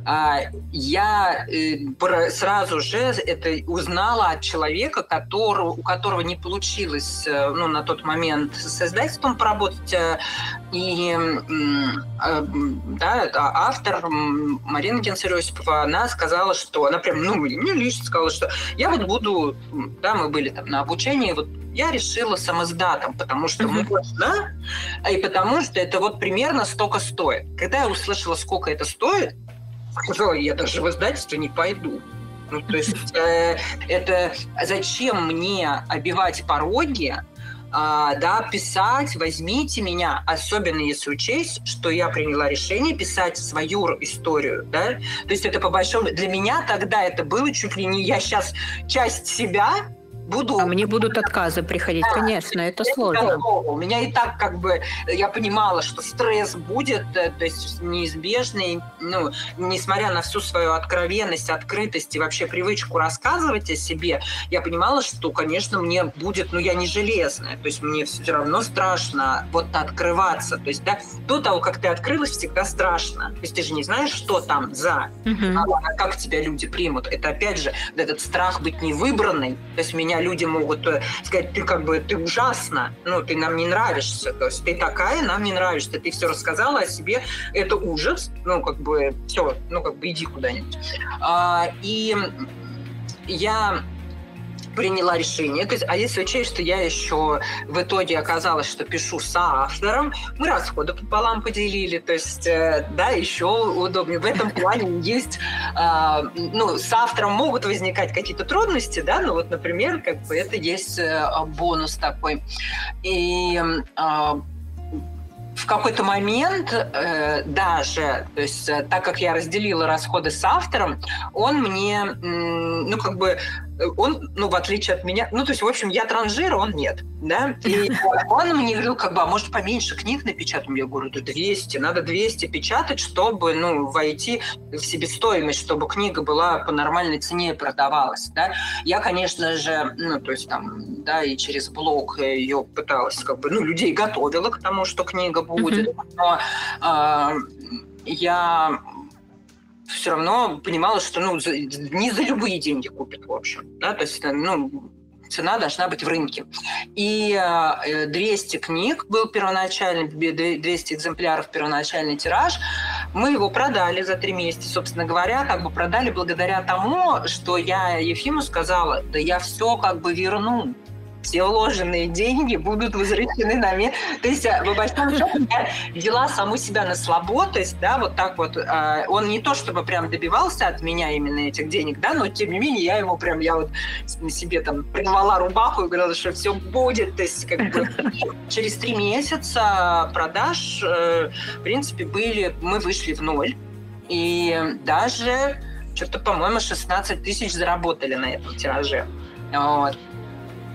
S3: я э, сразу же это узнала от человека, которого, у которого не получилось э, ну, на тот момент с издательством поработать. Э, и да, автор Марина Генсер-Осипова, она сказала, что она прям, ну, мне лично сказала, что я вот буду, да, мы были там на обучении, вот я решила самоздатом, потому что mm-hmm. можно, и потому что это вот примерно столько стоит. Когда я услышала, сколько это стоит, сказала, я даже в издательство не пойду. Ну, то есть э, это зачем мне обивать пороги, а, да, писать, возьмите меня, особенно если учесть, что я приняла решение писать свою историю, да, то есть это по большому, для меня тогда это было чуть ли не я сейчас часть себя буду...
S2: А мне будут отказы приходить, да, конечно, это сложно.
S3: У меня и так как бы, я понимала, что стресс будет, э, то есть неизбежный, ну, несмотря на всю свою откровенность, открытость и вообще привычку рассказывать о себе, я понимала, что, конечно, мне будет, ну, я не железная, то есть мне все равно страшно вот открываться, то есть, да, до того, как ты открылась, всегда страшно, то есть ты же не знаешь, что там за, угу. а как тебя люди примут, это, опять же, этот страх быть невыбранной, то есть меня люди могут э, сказать, ты как бы, ты ужасна, ну, ты нам не нравишься, то есть ты такая, нам не нравишься, ты все рассказала о себе, это ужас, ну, как бы, все, ну, как бы иди куда-нибудь. А, и я приняла решение. То есть, а если учесть, что я еще в итоге оказалось, что пишу с автором, мы расходы пополам поделили, то есть, э, да, еще удобнее. В этом плане есть, э, ну, с автором могут возникать какие-то трудности, да, ну вот, например, как бы это есть э, бонус такой. И в какой-то момент э, даже, то есть э, так как я разделила расходы с автором, он мне, э, ну как бы он, ну, в отличие от меня, ну, то есть, в общем, я транжир, он нет, да, и он мне говорил, как бы, а может, поменьше книг напечатаем? Я говорю, да 200, надо 200 печатать, чтобы, ну, войти в себестоимость, чтобы книга была по нормальной цене продавалась, да. Я, конечно же, ну, то есть, там, да, и через блог ее пыталась, как бы, ну, людей готовила к тому, что книга будет, но э, я все равно понимала, что ну, за, не за любые деньги купят, в общем. Да? То есть, ну, цена должна быть в рынке. И э, 200 книг был первоначальный, 200 экземпляров первоначальный тираж. Мы его продали за три месяца, собственно говоря, как бы продали благодаря тому, что я Ефиму сказала, да я все как бы верну все вложенные деньги будут возвращены на меня. То есть, по большому счету, я взяла саму себя на есть, да, вот так вот. А, он не то, чтобы прям добивался от меня именно этих денег, да, но тем не менее я ему прям, я вот себе там прорвала рубаху и говорила, что все будет. То есть, как бы, через три месяца продаж, э, в принципе, были, мы вышли в ноль. И даже что-то, по-моему, 16 тысяч заработали на этом тираже. Вот.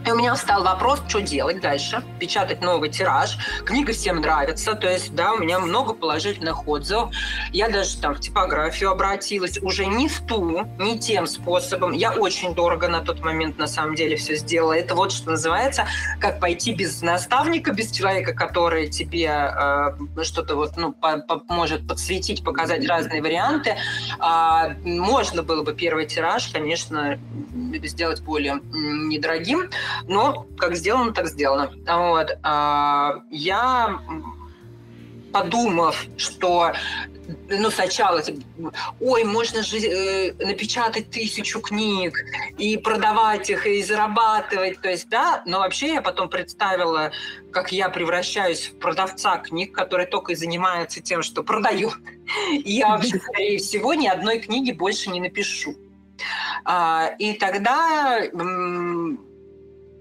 S3: И у меня встал вопрос, что делать дальше. Печатать новый тираж. Книга всем нравится. То есть, да, у меня много положительных отзывов. Я даже там в типографию обратилась. Уже не в ту, не тем способом. Я очень дорого на тот момент на самом деле все сделала. Это вот что называется, как пойти без наставника, без человека, который тебе э, что-то вот, ну, по, по, может подсветить, показать разные варианты. А, можно было бы первый тираж, конечно, сделать более недорогим. Но как сделано, так сделано. Вот. А, я подумав, что ну, сначала, ой, можно же э, напечатать тысячу книг и продавать их, и зарабатывать, то есть, да, но вообще я потом представила, как я превращаюсь в продавца книг, который только и занимается тем, что продает. И я вообще, скорее всего, ни одной книги больше не напишу. А, и тогда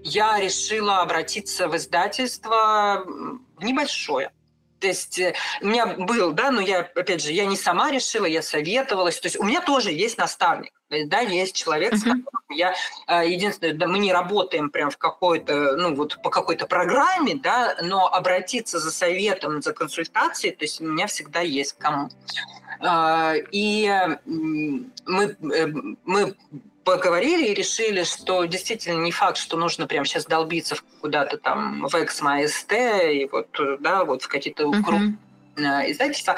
S3: я решила обратиться в издательство небольшое. То есть э, у меня был, да, но я, опять же, я не сама решила, я советовалась. То есть у меня тоже есть наставник, да, есть человек, uh-huh. с которым я, э, единственное, да, мы не работаем прям в какой-то, ну вот по какой-то программе, да, но обратиться за советом, за консультацией, то есть у меня всегда есть кому. И мы, э, мы поговорили и решили, что действительно не факт, что нужно прямо сейчас долбиться куда-то там в Эксмо-СТ и вот, да, вот в какие-то uh-huh. издательства,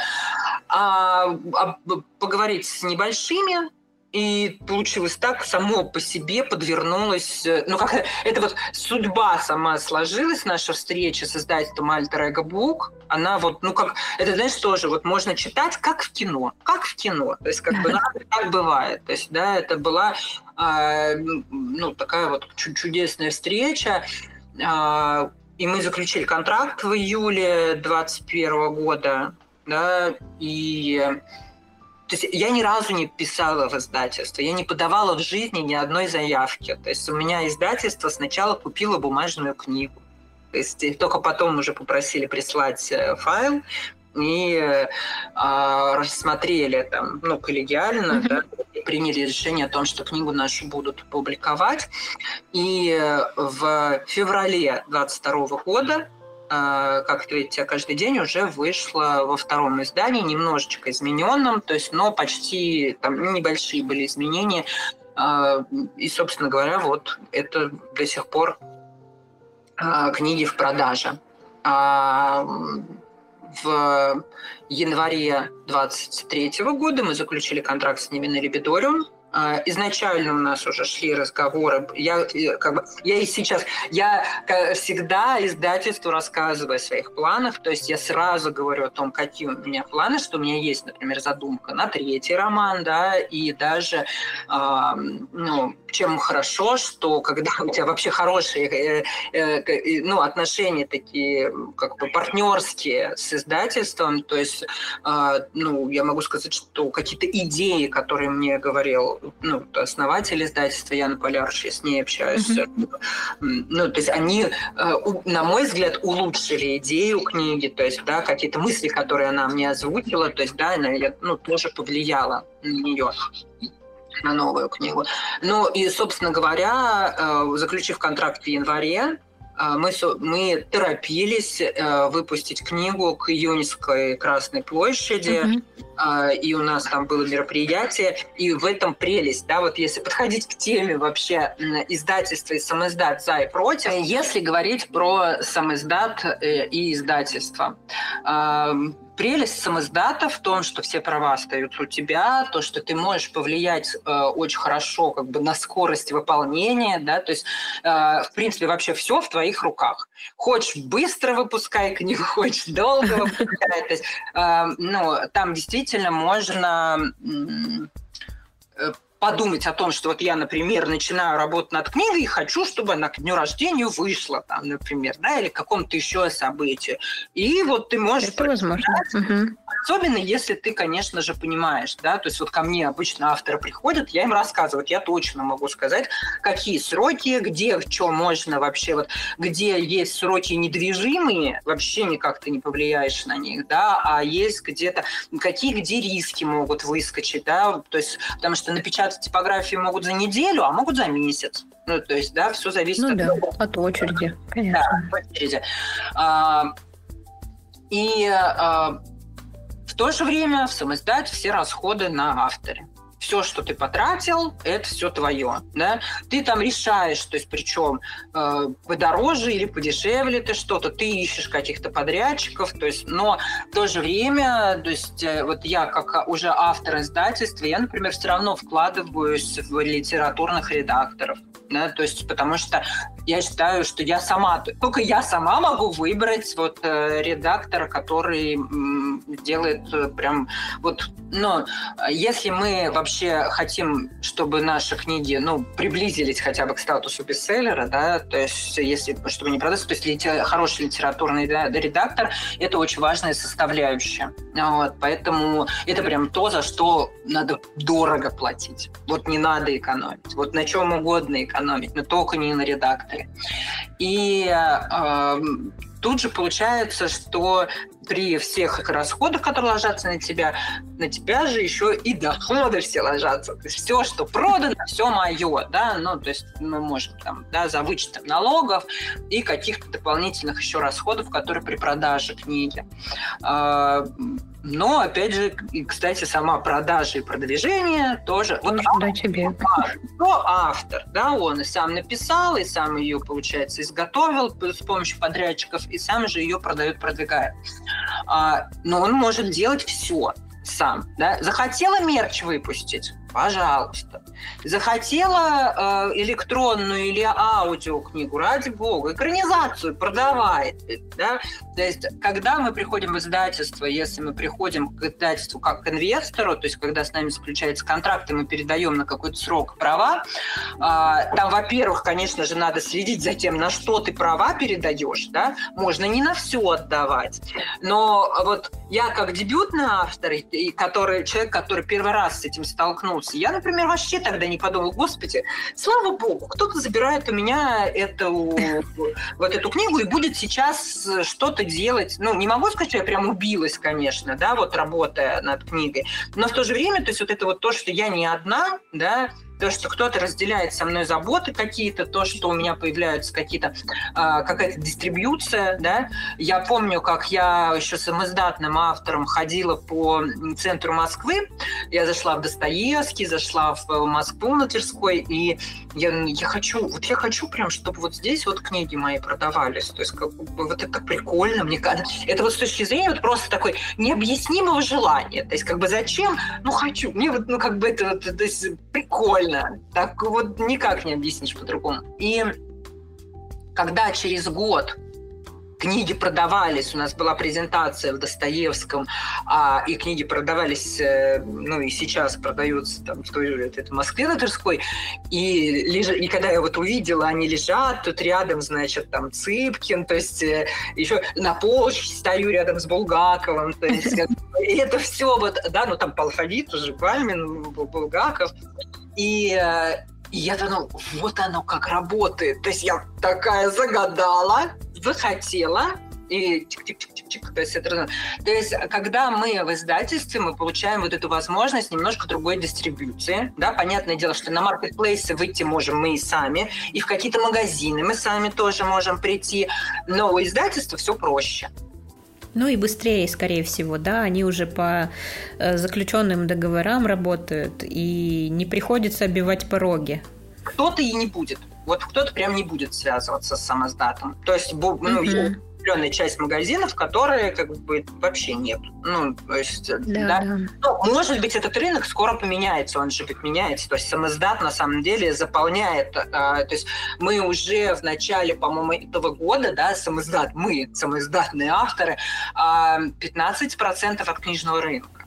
S3: а, а поговорить с небольшими и получилось так, само по себе подвернулось, э, ну как это вот судьба сама сложилась, наша встреча с издательством Альтер Эго Бук, она вот, ну как, это знаешь тоже, вот можно читать как в кино, как в кино, то есть как бы так бывает, то есть да, это была э, ну такая вот чудесная встреча, э, и мы заключили контракт в июле 2021 года, да, и то есть я ни разу не писала в издательство, я не подавала в жизни ни одной заявки. То есть у меня издательство сначала купило бумажную книгу. То есть только потом уже попросили прислать э, файл, и э, рассмотрели там, ну, коллегиально, mm-hmm. да, и приняли решение о том, что книгу нашу будут публиковать. И в феврале 22 года э, как это видите, каждый день уже вышла во втором издании, немножечко измененном, то есть, но почти там небольшие были изменения. Э, и, собственно говоря, вот это до сих пор э, книги в продаже. А, в январе 23 года мы заключили контракт с ними на Лебедориум. А, изначально у нас уже шли разговоры. Я, э, как бы, я и сейчас, я всегда издательству рассказываю о своих планах, то есть я сразу говорю о том, какие у меня планы, что у меня есть, например, задумка на третий роман, да, и даже, э, ну, чем хорошо, что когда у тебя вообще хорошие, э, э, ну, отношения такие, как бы партнерские с издательством, то есть, э, ну, я могу сказать, что какие-то идеи, которые мне говорил ну, основатель издательства Яна Полярш, я с ней общаюсь. Mm-hmm. Ну, то есть они, э, на мой взгляд, улучшили идею книги, то есть, да, какие-то мысли, которые она мне озвучила, то есть, да, она, ну, тоже повлияла на нее на новую книгу. Ну и, собственно говоря, э, заключив контракт в январе, мы, мы торопились э, выпустить книгу к июньской Красной площади, mm-hmm. и у нас там было мероприятие, и в этом прелесть, да, вот если подходить к теме вообще издательства и самоиздат за и против, если говорить про самоиздат э, и издательство, прелесть самоздата в том, что все права остаются у тебя, то, что ты можешь повлиять э, очень хорошо как бы на скорость выполнения, да, то есть, э, в принципе, вообще все в твоих руках. Хочешь быстро выпускай книгу, хочешь долго выпускай. То есть, э, ну, там действительно можно э, подумать о том, что вот я, например, начинаю работать над книгой и хочу, чтобы она к дню рождения вышла, там, например, да, или к какому-то еще событию. И вот ты можешь...
S2: Это возможно. Угу.
S3: Особенно, если ты, конечно же, понимаешь, да, то есть вот ко мне обычно авторы приходят, я им рассказываю, я точно могу сказать, какие сроки, где, что можно вообще, вот, где есть сроки недвижимые, вообще никак ты не повлияешь на них, да, а есть где-то, какие, где риски могут выскочить, да, то есть, потому что напечатать печатать типографии могут за неделю, а могут за месяц. Ну, то есть, да, все зависит
S2: ну,
S3: от...
S2: Да, от очереди, конечно.
S3: Да, от очереди. А, и а, в то же время в самоиздать все расходы на авторе все, что ты потратил, это все твое. Да? Ты там решаешь, то есть причем э, подороже или подешевле ты что-то, ты ищешь каких-то подрядчиков, то есть, но в то же время, то есть э, вот я как уже автор издательства, я, например, все равно вкладываюсь в литературных редакторов. Да, то есть, потому что я считаю, что я сама, только я сама могу выбрать вот э, редактора, который делает э, прям вот, ну, если мы вообще хотим, чтобы наши книги, ну, приблизились хотя бы к статусу бестселлера, да, то есть, если, чтобы не продаться, то есть литер, хороший литературный редактор – это очень важная составляющая. Вот, поэтому это прям то, за что надо дорого платить. Вот не надо экономить. Вот на чем угодно экономить, но только не на редакторе. И э, тут же получается, что при всех расходах, которые ложатся на тебя, на тебя же еще и доходы все ложатся. То есть все, что продано, все мое, да, ну, то есть мы можем там, да, за вычетом налогов и каких-то дополнительных еще расходов, которые при продаже книги. А, но, опять же, кстати, сама продажа и продвижение тоже...
S2: Вот да, тебе.
S3: Кто автор, да, он и сам написал, и сам ее, получается, изготовил с помощью подрядчиков, и сам же ее продает, продвигает. А, но он может делать все сам. Да? Захотела мерч выпустить? Пожалуйста. Захотела э, электронную или аудиокнигу, ради бога, экранизацию продавай. Да? То есть, когда мы приходим в издательство, если мы приходим к издательству как к инвестору, то есть, когда с нами заключается контракт, и мы передаем на какой-то срок права, э, там, во-первых, конечно же, надо следить за тем, на что ты права передаешь, да, можно не на все отдавать, но вот я как дебютный автор, и который, человек, который первый раз с этим столкнулся, я, например, вообще тогда не подумал, господи, слава богу, кто-то забирает у меня эту, вот эту книгу и будет сейчас что-то делать. Ну, не могу сказать, что я прям убилась, конечно, да, вот работая над книгой, но в то же время, то есть вот это вот то, что я не одна, да, то, что кто-то разделяет со мной заботы какие-то, то, что у меня появляются какие-то, э, какая-то дистрибьюция, да. Я помню, как я еще самоздатным автором ходила по центру Москвы, я зашла в Достоевский, зашла в Москву на Тверской, и я, я хочу, вот я хочу прям, чтобы вот здесь вот книги мои продавались, то есть как бы вот это прикольно, мне кажется, это вот с точки зрения вот просто такой необъяснимого желания, то есть как бы зачем, ну хочу, мне вот, ну как бы это, вот, то есть прикольно, прикольно. Так вот никак не объяснишь по-другому. И когда через год книги продавались, у нас была презентация в Достоевском, а, и книги продавались, э, ну и сейчас продаются там в той это, в Москве на Тверской, и, леж... и когда я вот увидела, они лежат, тут рядом, значит, там Цыпкин, то есть э, еще на площади стою рядом с Булгаковым, то есть и это все вот, да, ну там по алфавиту же Пальмин, Булгаков, и, э, и я думала, вот оно как работает. То есть я такая загадала, захотела, и чик-чик-чик-чик. То есть, это, то есть, когда мы в издательстве, мы получаем вот эту возможность немножко другой дистрибьюции. Да? Понятное дело, что на маркетплейсы выйти можем мы и сами, и в какие-то магазины мы сами тоже можем прийти, но у издательства все проще.
S2: Ну и быстрее, скорее всего, да, они уже по э, заключенным договорам работают, и не приходится обивать пороги.
S3: Кто-то и не будет. Вот кто-то прям не будет связываться с самоздатом. То есть, ну, mm-hmm определенная часть магазинов, которые как бы вообще нет. Ну, то есть, да, да. да. Ну, может быть, этот рынок скоро поменяется, он же ведь меняется. То есть самоздат на самом деле заполняет. А, то есть мы уже в начале, по-моему, этого года, да, самоздат, мы, самоиздатные авторы, а, 15% от книжного рынка.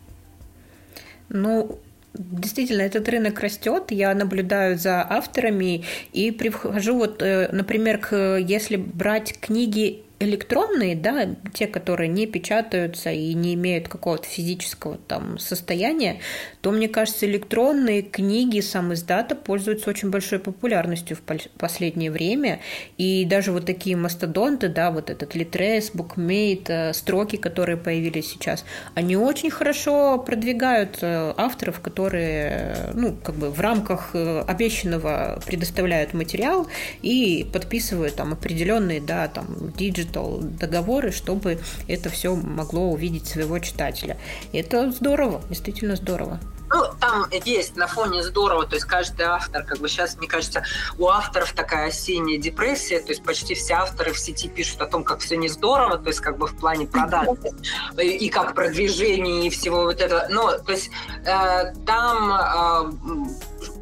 S2: Ну, Действительно, этот рынок растет, я наблюдаю за авторами и прихожу вот, э, например, к, если брать книги электронные, да, те, которые не печатаются и не имеют какого-то физического там состояния, то, мне кажется, электронные книги сам издата пользуются очень большой популярностью в последнее время. И даже вот такие мастодонты, да, вот этот Litres, Bookmate, э, строки, которые появились сейчас, они очень хорошо продвигают э, авторов, которые, э, ну, как бы в рамках обещанного предоставляют материал и подписывают там определенные, да, там, digit digital договоры, чтобы это все могло увидеть своего читателя. Это здорово, действительно здорово.
S3: Ну, там есть на фоне здорово, то есть каждый автор, как бы сейчас, мне кажется, у авторов такая осенняя депрессия, то есть почти все авторы в сети пишут о том, как все не здорово, то есть как бы в плане продаж и, как продвижение и всего вот этого. Но, то есть э, там э,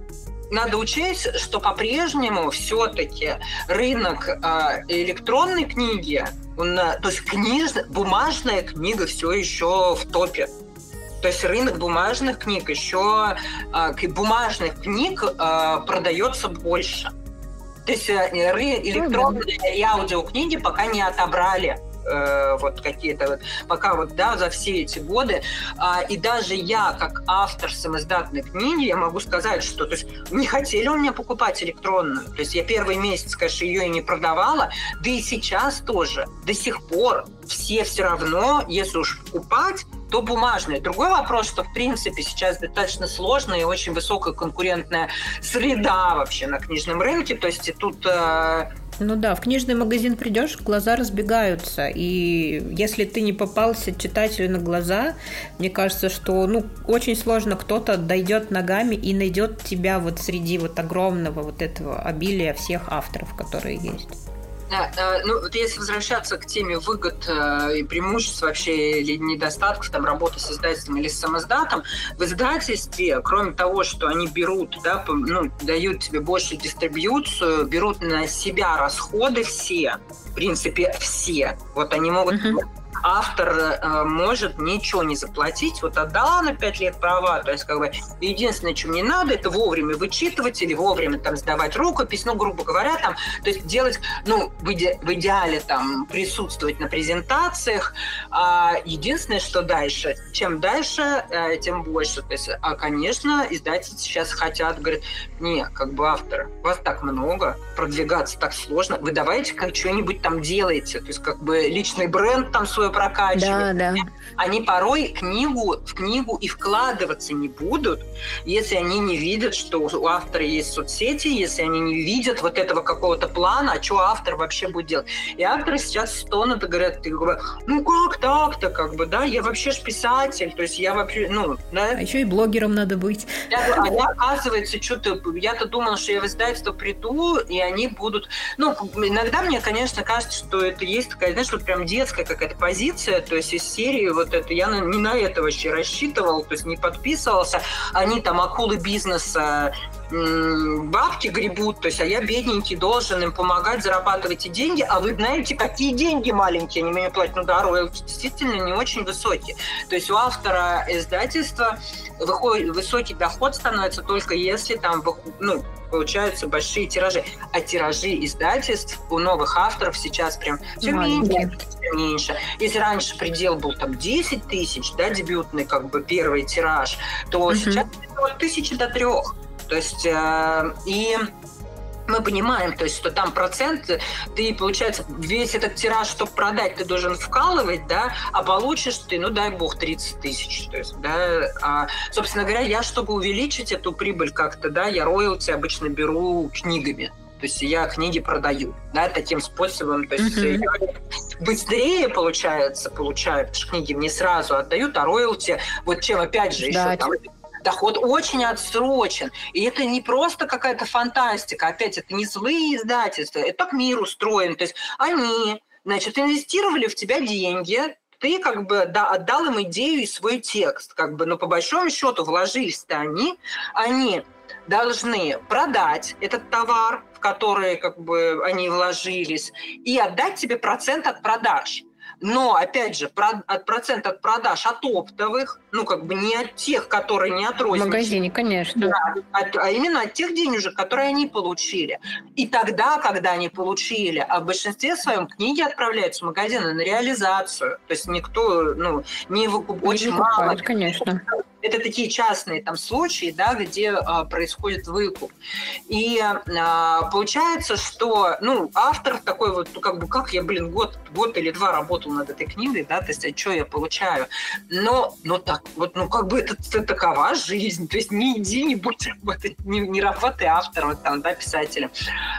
S3: надо учесть, что по-прежнему все-таки рынок э, электронной книги, он, то есть книж, бумажная книга все еще в топе. То есть рынок бумажных книг еще э, бумажных книг э, продается больше. То есть э, электронные и аудиокниги пока не отобрали э, вот какие-то вот, пока вот, да, за все эти годы. А, и даже я, как автор самоздатной книги, я могу сказать, что, то есть, не хотели у меня покупать электронную. То есть я первый месяц, конечно, ее и не продавала, да и сейчас тоже, до сих пор все все равно, если уж покупать, то бумажные. Другой вопрос, что в принципе сейчас достаточно сложная и очень высокая конкурентная среда вообще на книжном рынке. То есть и тут э,
S2: ну да, в книжный магазин придешь, глаза разбегаются. И если ты не попался читателю на глаза, мне кажется, что ну, очень сложно кто-то дойдет ногами и найдет тебя вот среди вот огромного вот этого обилия всех авторов, которые есть.
S3: Э, ну вот если возвращаться к теме выгод э, и преимуществ вообще или недостатков там работы с издательством или с самоздатом, в издательстве, кроме того, что они берут, да, ну, дают тебе больше дистрибьюцию, берут на себя расходы все, в принципе, все. Вот они могут uh-huh автор э, может ничего не заплатить, вот отдала на 5 лет права, то есть как бы единственное, что мне надо, это вовремя вычитывать или вовремя там сдавать рукопись, ну, грубо говоря, там, то есть делать, ну, в, иде, в идеале там присутствовать на презентациях, а единственное, что дальше, чем дальше, э, тем больше, то есть, а, конечно, издатели сейчас хотят, говорят, не, как бы автор, вас так много, продвигаться так сложно, вы давайте как что-нибудь там делаете, то есть как бы личный бренд там свой прокачивать. Да, да. Они порой книгу, в книгу и вкладываться не будут, если они не видят, что у автора есть соцсети, если они не видят вот этого какого-то плана, а что автор вообще будет делать. И авторы сейчас стонут и говорят, ну как так-то, как бы, да, я вообще ж писатель, то есть я вообще, ну, да.
S2: А еще и блогером надо быть.
S3: Я, а я, оказывается, что-то, я-то думала, что я в издательство приду, и они будут, ну, иногда мне, конечно, кажется, что это есть такая, знаешь, вот прям детская какая-то позиция, позиция, то есть из серии вот это, я не на это вообще рассчитывал, то есть не подписывался. Они там акулы бизнеса бабки гребут, то есть, а я бедненький должен им помогать зарабатывать эти деньги, а вы знаете, какие деньги маленькие они мне платят, ну да, роялти действительно не очень высокие. То есть у автора издательства выходит, высокий доход становится только если там ну, получаются большие тиражи. А тиражи издательств у новых авторов сейчас прям все меньше, меньше. Если раньше предел был там 10 тысяч, да, дебютный как бы первый тираж, то угу. сейчас от тысячи до трех. То есть э, и мы понимаем, то есть, что там процент, ты, получается, весь этот тираж, чтобы продать, ты должен вкалывать, да, а получишь ты, ну, дай бог, 30 тысяч. То есть, да, а, собственно говоря, я, чтобы увеличить эту прибыль как-то, да, я роялти обычно беру книгами. То есть я книги продаю, да, таким способом. То есть mm-hmm. быстрее, получается, получаю, потому что книги мне сразу отдают, а роялти, вот чем, опять же, еще там доход очень отсрочен. И это не просто какая-то фантастика. Опять, это не злые издательства, это так мир устроен. То есть они, значит, инвестировали в тебя деньги, ты как бы да, отдал им идею и свой текст. Как бы, но по большому счету вложились-то они, они должны продать этот товар, в который как бы они вложились, и отдать тебе процент от продаж. Но, опять же, про, от процент от продаж от оптовых, ну, как бы не от тех, которые не от розничных.
S2: В магазине, конечно.
S3: Да, от, а именно от тех денежек, которые они получили. И тогда, когда они получили, а в большинстве своем книги отправляются в магазины на реализацию. То есть никто, ну, не выкупает, очень мало.
S2: Конечно
S3: это такие частные там случаи, да, где а, происходит выкуп. И а, получается, что, ну, автор такой вот, ну, как бы, как я, блин, год, год или два работал над этой книгой, да, то есть, а что я получаю? Но, но так, вот, ну, как бы это, это такова жизнь, то есть не иди, не будь работать, не, не работай автором, там, да, писателем,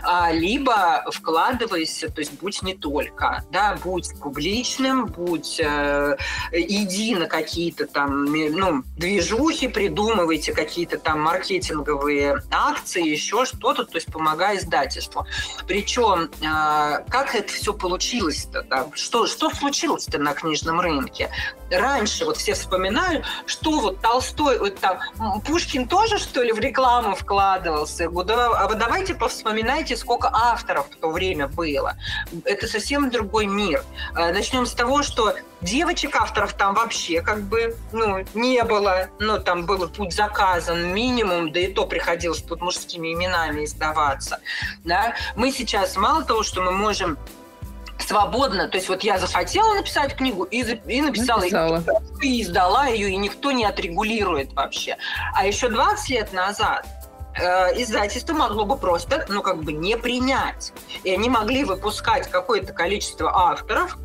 S3: а, либо вкладывайся, то есть будь не только, да, будь публичным, будь, э, иди на какие-то там, ну, две движухи, придумывайте какие-то там маркетинговые акции, еще что-то, то есть помогая издательству. Причем, а, как это все получилось-то? Что, что случилось-то на книжном рынке? Раньше вот все вспоминают, что вот Толстой, вот там, Пушкин тоже, что ли, в рекламу вкладывался? А вы давайте повспоминайте, сколько авторов в то время было. Это совсем другой мир. А, начнем с того, что девочек-авторов там вообще как бы ну, не было ну, там был путь заказан минимум, да и то приходилось под мужскими именами издаваться, да, мы сейчас мало того, что мы можем свободно, то есть вот я захотела написать книгу и, и написала, написала. И, и издала ее, и никто не отрегулирует вообще. А еще 20 лет назад э, издательство могло бы просто, ну, как бы не принять. И они могли выпускать какое-то количество авторов,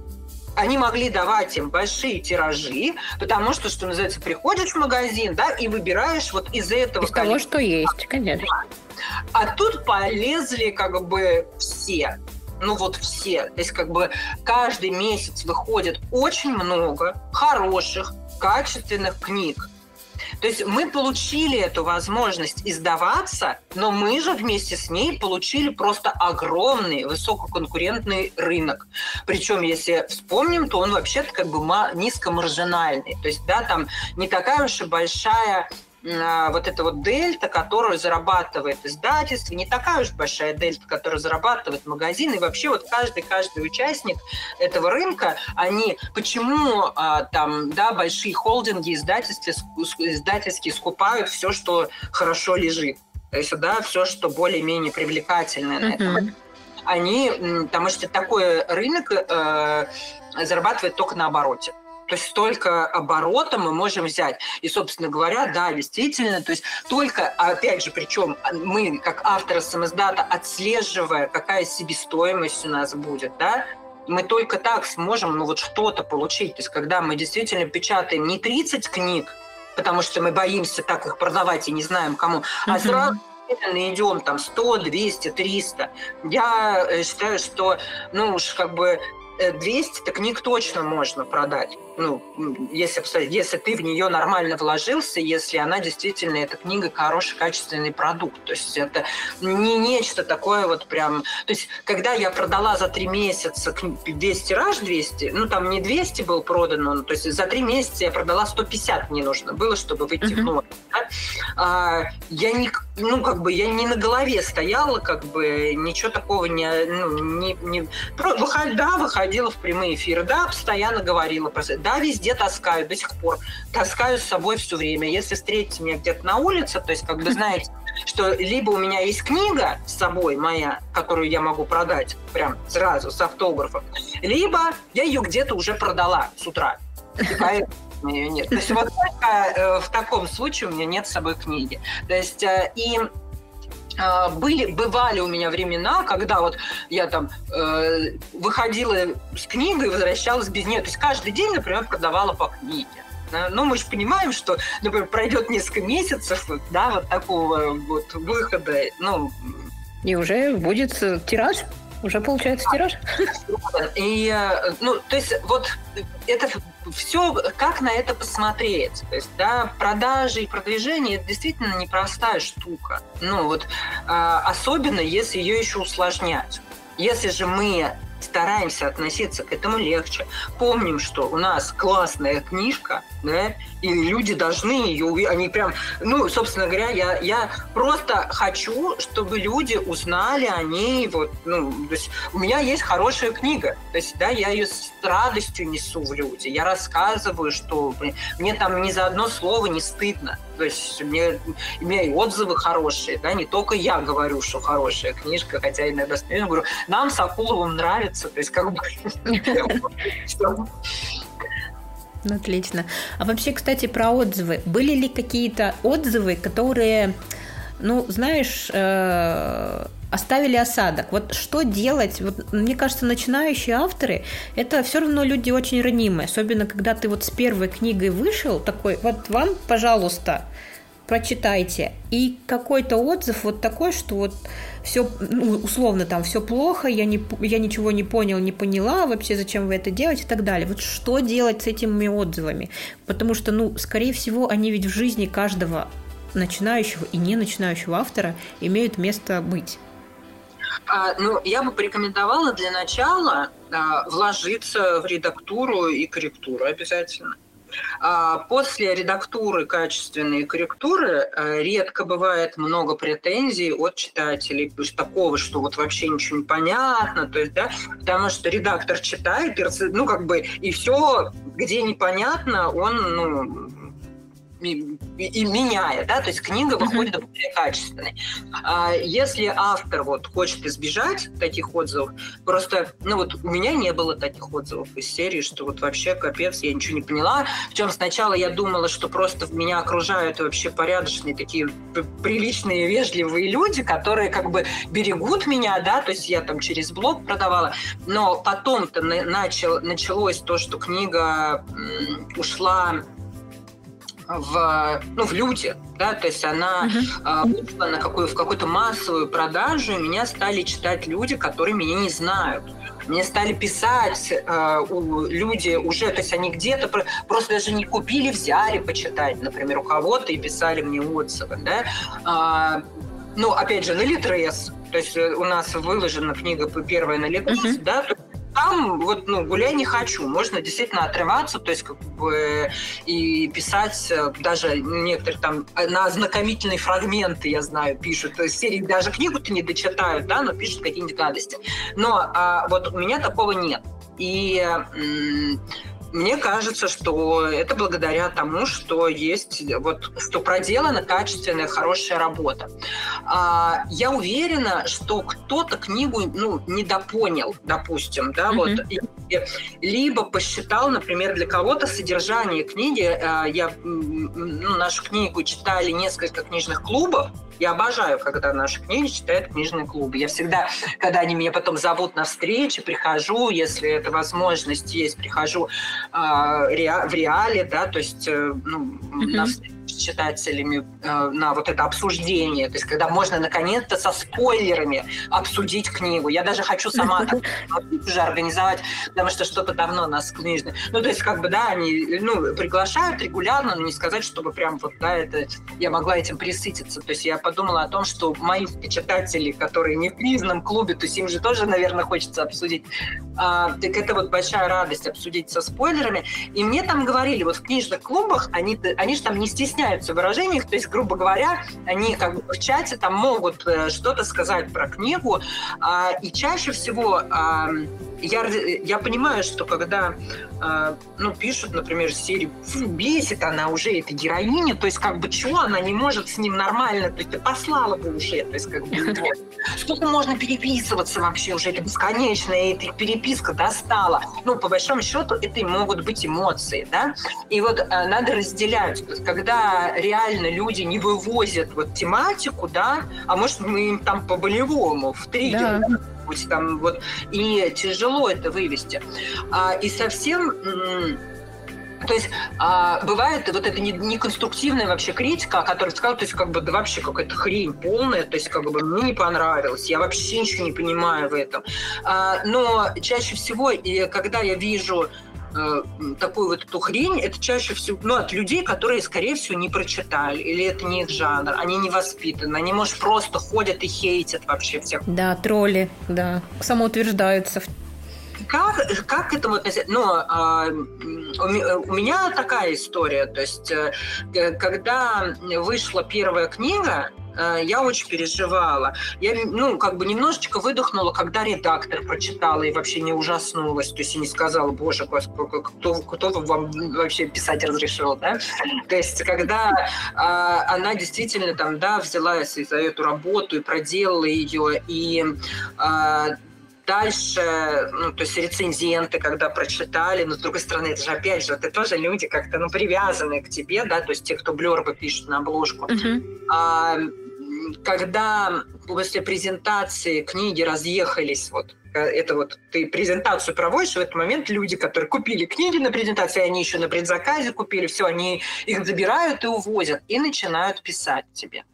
S3: они могли давать им большие тиражи, потому что, что называется, приходишь в магазин, да, и выбираешь вот из этого...
S2: Из того, что есть, конечно.
S3: А тут полезли как бы все ну вот все. То есть как бы каждый месяц выходит очень много хороших, качественных книг. То есть мы получили эту возможность издаваться, но мы же вместе с ней получили просто огромный высококонкурентный рынок. Причем, если вспомним, то он вообще-то как бы низкомаржинальный. То есть, да, там не такая уж и большая вот эта вот дельта, которую зарабатывает издательство, не такая уж большая дельта, которую зарабатывает магазин, и вообще вот каждый, каждый участник этого рынка, они, почему а, там, да, большие холдинги издательские, издательские скупают все, что хорошо лежит, то есть, да, все, что более-менее привлекательное на этом. Они, потому что такой рынок э, зарабатывает только на обороте. То есть столько оборота мы можем взять. И, собственно говоря, да, действительно, то есть только, опять же, причем мы, как авторы самоздата, отслеживая, какая себестоимость у нас будет, да, мы только так сможем ну, вот что-то получить. То есть когда мы действительно печатаем не 30 книг, потому что мы боимся так их продавать и не знаем кому, а сразу идем там 100, 200, 300. Я э, считаю, что, ну уж как бы 200 книг точно можно продать. Ну, если, если ты в нее нормально вложился, если она действительно, эта книга хороший, качественный продукт. То есть это не нечто такое вот прям... То есть когда я продала за три месяца 200 тираж 200, ну там не 200 был продан, но, то есть за три месяца я продала 150 мне нужно было, чтобы выйти uh-huh. в ноль. Да? А, я не, ну как бы я не на голове стояла, как бы ничего такого не... Ну, не, не выход, да, выходила в прямые эфиры, да, постоянно говорила про да, везде таскаю до сих пор. Таскаю с собой все время. Если встретите меня где-то на улице, то есть, как бы, знаете, что либо у меня есть книга с собой моя, которую я могу продать прям сразу с автографом, либо я ее где-то уже продала с утра. Нет. То есть вот только э, в таком случае у меня нет с собой книги. То есть э, и были, бывали у меня времена, когда вот я там э, выходила с книгой и возвращалась без нее. То есть каждый день, например, продавала по книге. Но мы же понимаем, что, например, пройдет несколько месяцев, да, вот такого вот выхода, ну...
S2: И уже будет тираж уже получается тираж?
S3: И, э, ну, то есть вот это все, как на это посмотреть. То есть, да, продажи и продвижение – это действительно непростая штука. Ну, вот, а, особенно, если ее еще усложнять. Если же мы стараемся относиться к этому легче. Помним, что у нас классная книжка, да, и люди должны ее. Они прям, ну, собственно говоря, я, я просто хочу, чтобы люди узнали о ней. Вот, ну, то есть у меня есть хорошая книга. То есть, да, я ее с радостью несу в люди. Я рассказываю, что мне там ни за одно слово не стыдно. То есть мне, у меня и отзывы хорошие, да, не только я говорю, что хорошая книжка, хотя иногда говорю, нам с Акуловым нравится, то есть как бы...
S2: Отлично. А вообще, кстати, про отзывы. Были ли какие-то отзывы, которые, ну, знаешь, э, оставили осадок. Вот что делать? Вот, мне кажется, начинающие авторы – это все равно люди очень ранимые. Особенно, когда ты вот с первой книгой вышел, такой, вот вам, пожалуйста, прочитайте. И какой-то отзыв вот такой, что вот все, ну, условно, там все плохо, я, не, я ничего не понял, не поняла, вообще зачем вы это делаете и так далее. Вот что делать с этими отзывами? Потому что, ну, скорее всего, они ведь в жизни каждого начинающего и не начинающего автора имеют место быть.
S3: А, ну, я бы порекомендовала для начала а, вложиться в редактуру и корректуру обязательно. А после редактуры качественной корректуры э, редко бывает много претензий от читателей, то есть такого, что вот вообще ничего не понятно, то есть, да, потому что редактор читает, ну, как бы, и все, где непонятно, он, ну, и, и меняя, да, то есть книга выходит uh-huh. более качественной. А если автор вот хочет избежать таких отзывов, просто, ну вот у меня не было таких отзывов из серии, что вот вообще капец, я ничего не поняла. Причем сначала я думала, что просто меня окружают вообще порядочные такие приличные, вежливые люди, которые как бы берегут меня, да, то есть я там через блог продавала, но потом-то начал, началось то, что книга ушла в, ну, в люди, да, то есть она uh-huh. вышла на какую, в какую-то массовую продажу, и меня стали читать люди, которые меня не знают. Мне стали писать э, у, люди уже, то есть они где-то просто даже не купили, взяли почитать, например, у кого-то и писали мне отзывы, да. А, ну, опять же, на Литрес, то есть у нас выложена книга первая на Литрес, uh-huh. да, там вот, ну, гуляй не хочу. Можно действительно отрываться, то есть как бы и писать э, даже некоторые там э, на ознакомительные фрагменты, я знаю, пишут. То есть серии даже книгу-то не дочитают, да, но пишут какие-нибудь гадости. Но а, вот у меня такого нет. И мне кажется, что это благодаря тому, что есть вот что проделана качественная, хорошая работа. А, я уверена, что кто-то книгу ну, недопонял, допустим, да, mm-hmm. вот, и, либо посчитал, например, для кого-то содержание книги. А, я ну, нашу книгу читали несколько книжных клубов, я обожаю, когда наши книги читают книжные клубы. Я всегда, когда они меня потом зовут на встречи, прихожу, если эта возможность есть, прихожу в реале, да, то есть э, ну, mm-hmm. на встречу читателями э, на вот это обсуждение, то есть когда можно наконец-то со спойлерами обсудить книгу. Я даже хочу сама уже организовать, потому что что-то давно нас книжное. Ну, то есть как бы, да, они ну, приглашают регулярно, но не сказать, чтобы прям вот, да, это я могла этим присытиться. То есть я подумала о том, что мои читатели, которые не в книжном клубе, то есть им же тоже, наверное, хочется обсудить. А, так это вот большая радость обсудить со спойлерами. И мне там говорили, вот в книжных клубах, они, они же там не стесняются стесняются в выражениях, то есть, грубо говоря, они как бы в чате там могут э, что-то сказать про книгу, а, и чаще всего а, я, я понимаю, что когда э, ну, пишут, например, серию «Бесит она уже, эта героиня», то есть как бы чего она не может с ним нормально, то есть ты послала бы уже, то есть как бы сколько можно переписываться вообще уже, это бесконечно, и эта переписка достала. Ну, по большому счету, это и могут быть эмоции, да, и вот э, надо разделять, есть, когда реально люди не вывозят вот тематику, да, а может мы им там по-болевому в триггер, да там вот и тяжело это вывести. А, и совсем то есть а, бывает вот это неконструктивная не вообще критика, о которой сказал, то есть как бы да вообще какая-то хрень полная, то есть как бы мне не понравилось, я вообще ничего не понимаю в этом. А, но чаще всего, и когда я вижу Э, такую вот эту хрень, это чаще всего ну, от людей, которые, скорее всего, не прочитали, или это не их жанр, они не воспитаны, они, может, просто ходят и хейтят вообще всех.
S2: Да, тролли, да, самоутверждаются.
S3: Как, как к этому относиться? Ну, а, у меня такая история, то есть, э, когда вышла первая книга, Э, я очень переживала. Я, ну, как бы немножечко выдохнула, когда редактор прочитала и вообще не ужаснулась, то есть и не сказала, боже, кто, кто вам вообще писать разрешил, да? То есть когда а, она действительно там, да, взялась за эту работу и проделала ее, и а, дальше, ну, то есть рецензенты, когда прочитали, но с другой стороны, это же опять же, это тоже люди как-то, ну, привязанные к тебе, да, то есть те, кто блербы пишут на обложку. Uh-huh. А, когда после презентации книги разъехались, вот это вот ты презентацию проводишь, в этот момент люди, которые купили книги на презентации, они еще на предзаказе купили, все, они их забирают и увозят, и начинают писать тебе.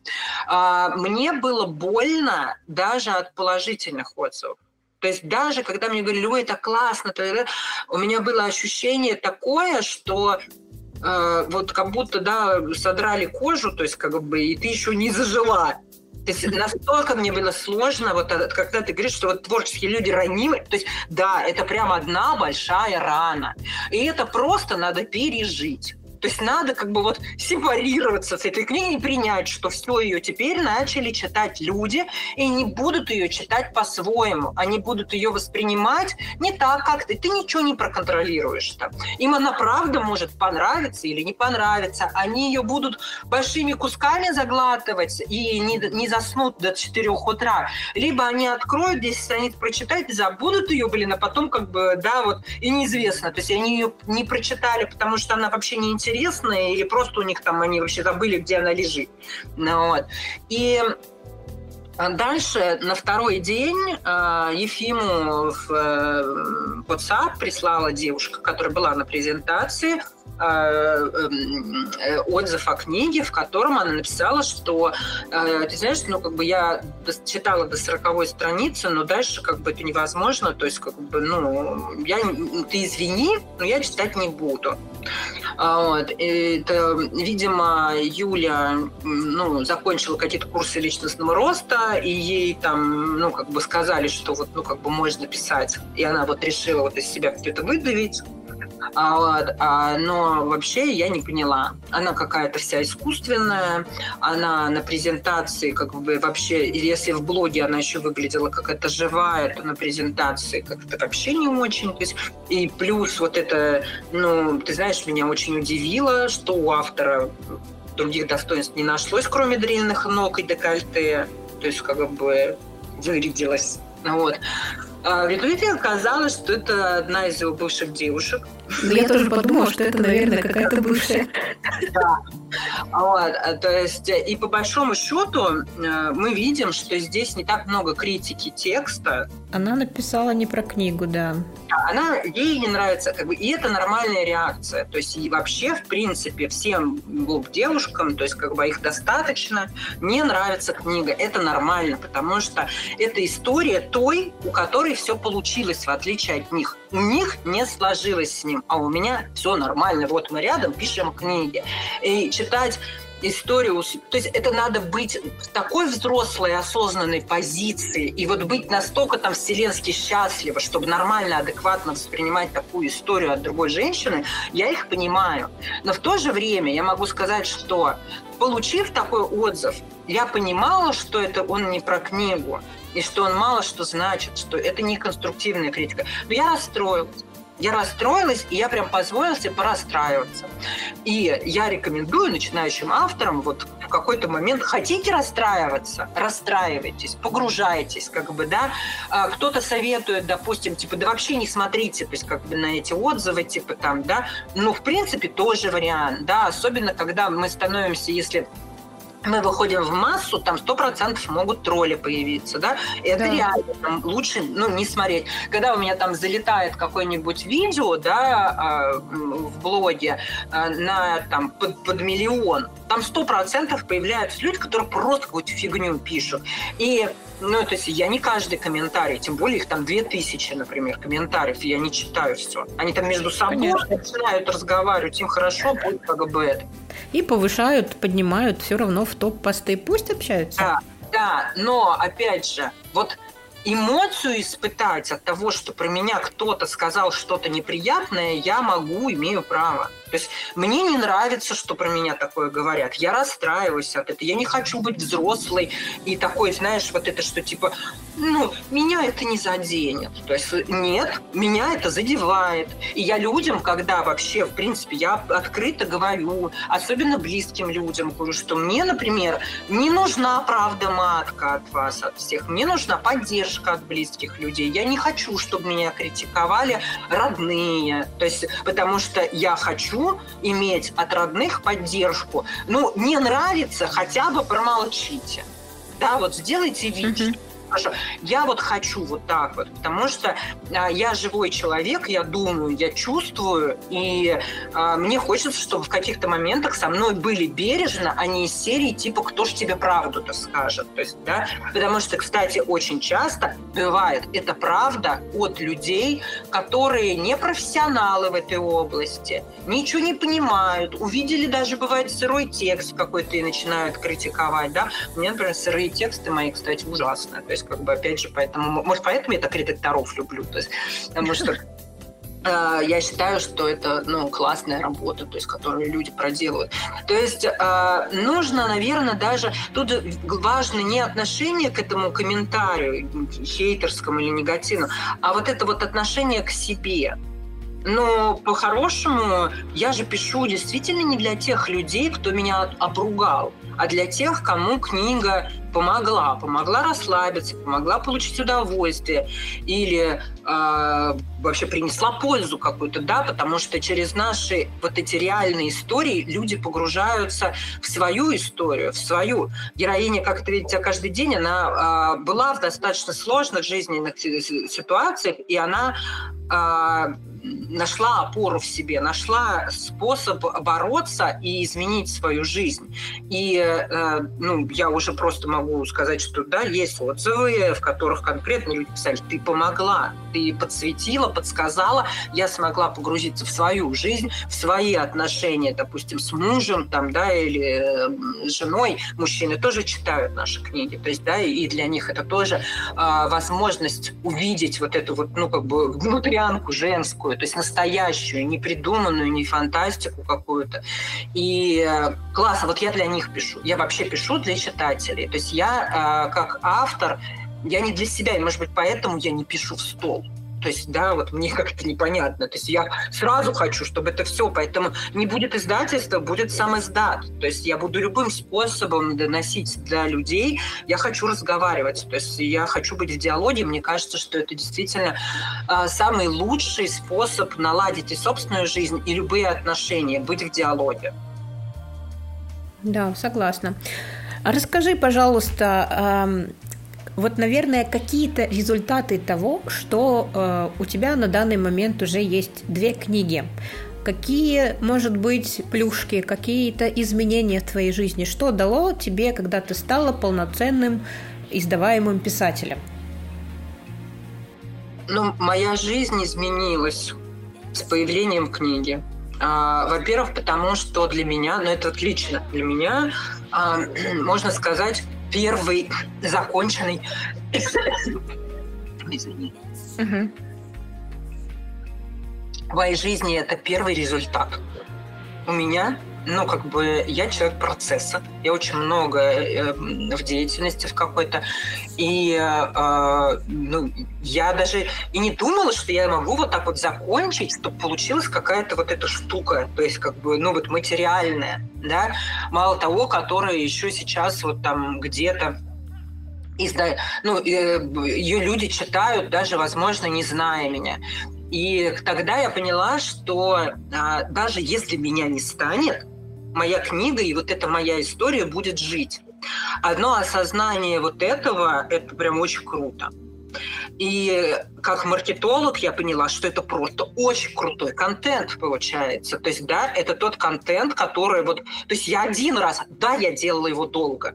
S3: А, мне было больно даже от положительных отзывов. То есть даже когда мне говорили, ой, это классно, то, у меня было ощущение такое, что э, вот как будто, да, содрали кожу, то есть как бы, и ты еще не зажила. То есть настолько мне было сложно, вот когда ты говоришь, что вот творческие люди ранимы, то есть да, это прям одна большая рана. И это просто надо пережить. То есть надо как бы вот сепарироваться с этой книгой и принять, что все ее теперь начали читать люди, и не будут ее читать по-своему. Они будут ее воспринимать не так, как ты. Ты ничего не проконтролируешь там. Им она правда может понравиться или не понравиться. Они ее будут большими кусками заглатывать и не, не заснут до 4 утра. Либо они откроют 10 страниц, прочитают и забудут ее, блин, а потом как бы, да, вот, и неизвестно. То есть они ее не прочитали, потому что она вообще не интересна интересная, или просто у них там они вообще забыли, где она лежит. Ну, вот. И А дальше на второй день э, Ефиму в э, WhatsApp прислала девушка, которая была на презентации, отзыв о книге, в котором она написала, что, э, ты знаешь, ну, как бы я читала до сороковой страницы, но дальше как бы это невозможно, то есть, как бы, ну, я, ты извини, но я читать не буду. А, вот. Это, видимо, Юля ну, закончила какие-то курсы личностного роста, и ей там, ну, как бы сказали, что вот, ну, как бы можно писать. И она вот решила вот из себя где-то выдавить. А, а, но вообще я не поняла. Она какая-то вся искусственная, она на презентации как бы вообще, если в блоге она еще выглядела как это живая, то на презентации как-то вообще не очень. То есть, и плюс вот это, ну, ты знаешь, меня очень удивило, что у автора других достоинств не нашлось, кроме длинных ног и декольте. То есть как бы вырядилась. Вот. А в итоге оказалось, что это одна из его бывших девушек.
S2: Ну, я тоже подумала, что это, наверное, какая-то бывшая.
S3: Да. Вот, а, то есть, и по большому счету э, мы видим, что здесь не так много критики текста.
S2: Она написала не про книгу, да.
S3: Она, ей не нравится, как бы, и это нормальная реакция. То есть, и вообще, в принципе, всем девушкам, то есть, как бы, их достаточно, не нравится книга. Это нормально, потому что это история той, у которой все получилось, в отличие от них. У них не сложилось с ним, а у меня все нормально. Вот мы рядом пишем книги. И читать историю. То есть это надо быть в такой взрослой, осознанной позиции и вот быть настолько там вселенски счастливо, чтобы нормально, адекватно воспринимать такую историю от другой женщины, я их понимаю. Но в то же время я могу сказать, что получив такой отзыв, я понимала, что это он не про книгу, и что он мало что значит, что это не конструктивная критика. Но я расстроилась. Я расстроилась, и я прям позволила себе порастраиваться. И я рекомендую начинающим авторам вот в какой-то момент хотите расстраиваться, расстраивайтесь, погружайтесь, как бы, да. А кто-то советует, допустим, типа, да вообще не смотрите, то есть как бы на эти отзывы, типа там, да. Ну, в принципе, тоже вариант, да, особенно когда мы становимся, если мы выходим в массу, там сто процентов могут тролли появиться, да, и это да. реально там, лучше, ну, не смотреть. Когда у меня там залетает какое-нибудь видео, да, а, в блоге а, на там под, под миллион, там сто процентов появляются люди, которые просто какую-то фигню пишут. И ну, то есть я не каждый комментарий, тем более их там две тысячи, например, комментариев, я не читаю все. Они там между собой Конечно. начинают разговаривать, им хорошо будет как бы это.
S2: И повышают, поднимают все равно в топ-посты. Пусть общаются.
S3: Да, да, но, опять же, вот эмоцию испытать от того, что про меня кто-то сказал что-то неприятное, я могу, имею право. То есть мне не нравится, что про меня такое говорят. Я расстраиваюсь от этого. Я не хочу быть взрослой и такой, знаешь, вот это, что типа, ну, меня это не заденет. То есть нет, меня это задевает. И я людям, когда вообще, в принципе, я открыто говорю, особенно близким людям, говорю, что мне, например, не нужна правда матка от вас, от всех. Мне нужна поддержка от близких людей. Я не хочу, чтобы меня критиковали родные. То есть, потому что я хочу хочу иметь от родных поддержку. Ну, не нравится, хотя бы промолчите. Да, вот сделайте вид, mm-hmm Хорошо. Я вот хочу вот так вот, потому что а, я живой человек, я думаю, я чувствую, и а, мне хочется, чтобы в каких-то моментах со мной были бережно, а не из серии типа «Кто ж тебе правду-то скажет?» То есть, да, потому что, кстати, очень часто бывает это правда от людей, которые не профессионалы в этой области, ничего не понимают, увидели даже, бывает, сырой текст какой-то и начинают критиковать, да. Мне, например, сырые тексты мои, кстати, ужасные есть, как бы, опять же, поэтому, может, поэтому я так редакторов люблю, то есть, потому что э, я считаю, что это ну, классная работа, то есть, которую люди проделывают. То есть э, нужно, наверное, даже тут важно не отношение к этому комментарию, хейтерскому или негативному, а вот это вот отношение к себе. Но по-хорошему я же пишу действительно не для тех людей, кто меня обругал, а для тех, кому книга помогла, помогла расслабиться, помогла получить удовольствие или э, вообще принесла пользу какую-то, да, потому что через наши вот эти реальные истории люди погружаются в свою историю, в свою. Героиня, как это видите, каждый день, она э, была в достаточно сложных жизненных ситуациях, и она э, нашла опору в себе, нашла способ бороться и изменить свою жизнь. И э, ну, я уже просто могу сказать, что да, есть отзывы, в которых конкретно люди писали, ты помогла, ты подсветила, подсказала, я смогла погрузиться в свою жизнь, в свои отношения, допустим, с мужем там, да, или э, женой. Мужчины тоже читают наши книги, то есть, да, и для них это тоже э, возможность увидеть вот эту вот, ну, как бы внутрянку женскую, то есть настоящую, не придуманную, не фантастику какую-то. И э, классно, вот я для них пишу. Я вообще пишу для читателей. То есть я э, как автор, я не для себя, и, может быть, поэтому я не пишу в стол. То есть, да, вот мне как-то непонятно. То есть я сразу хочу, чтобы это все, поэтому не будет издательства, будет сам издат. То есть я буду любым способом доносить для людей. Я хочу разговаривать, то есть я хочу быть в диалоге. Мне кажется, что это действительно э, самый лучший способ наладить и собственную жизнь, и любые отношения, быть в диалоге.
S2: Да, согласна. А расскажи, пожалуйста, вот, наверное, какие-то результаты того, что э, у тебя на данный момент уже есть две книги. Какие, может быть, плюшки, какие-то изменения в твоей жизни? Что дало тебе, когда ты стала полноценным издаваемым писателем?
S3: Ну, моя жизнь изменилась с появлением книги. А, во-первых, потому что для меня, ну это отлично для меня, а, можно сказать, первый законченный... Извини. Угу. В моей жизни это первый результат. У меня ну, как бы я человек процесса, я очень много э, в деятельности в какой-то, и э, ну, я даже и не думала, что я могу вот так вот закончить, чтобы получилась какая-то вот эта штука, то есть как бы, ну, вот материальная, да, мало того, которая еще сейчас вот там где-то изда... ну, э, ее люди читают, даже, возможно, не зная меня. И тогда я поняла, что а, даже если меня не станет, моя книга и вот эта моя история будет жить. Одно осознание вот этого, это прям очень круто. И как маркетолог я поняла, что это просто очень крутой контент получается. То есть, да, это тот контент, который вот... То есть я один раз, да, я делала его долго,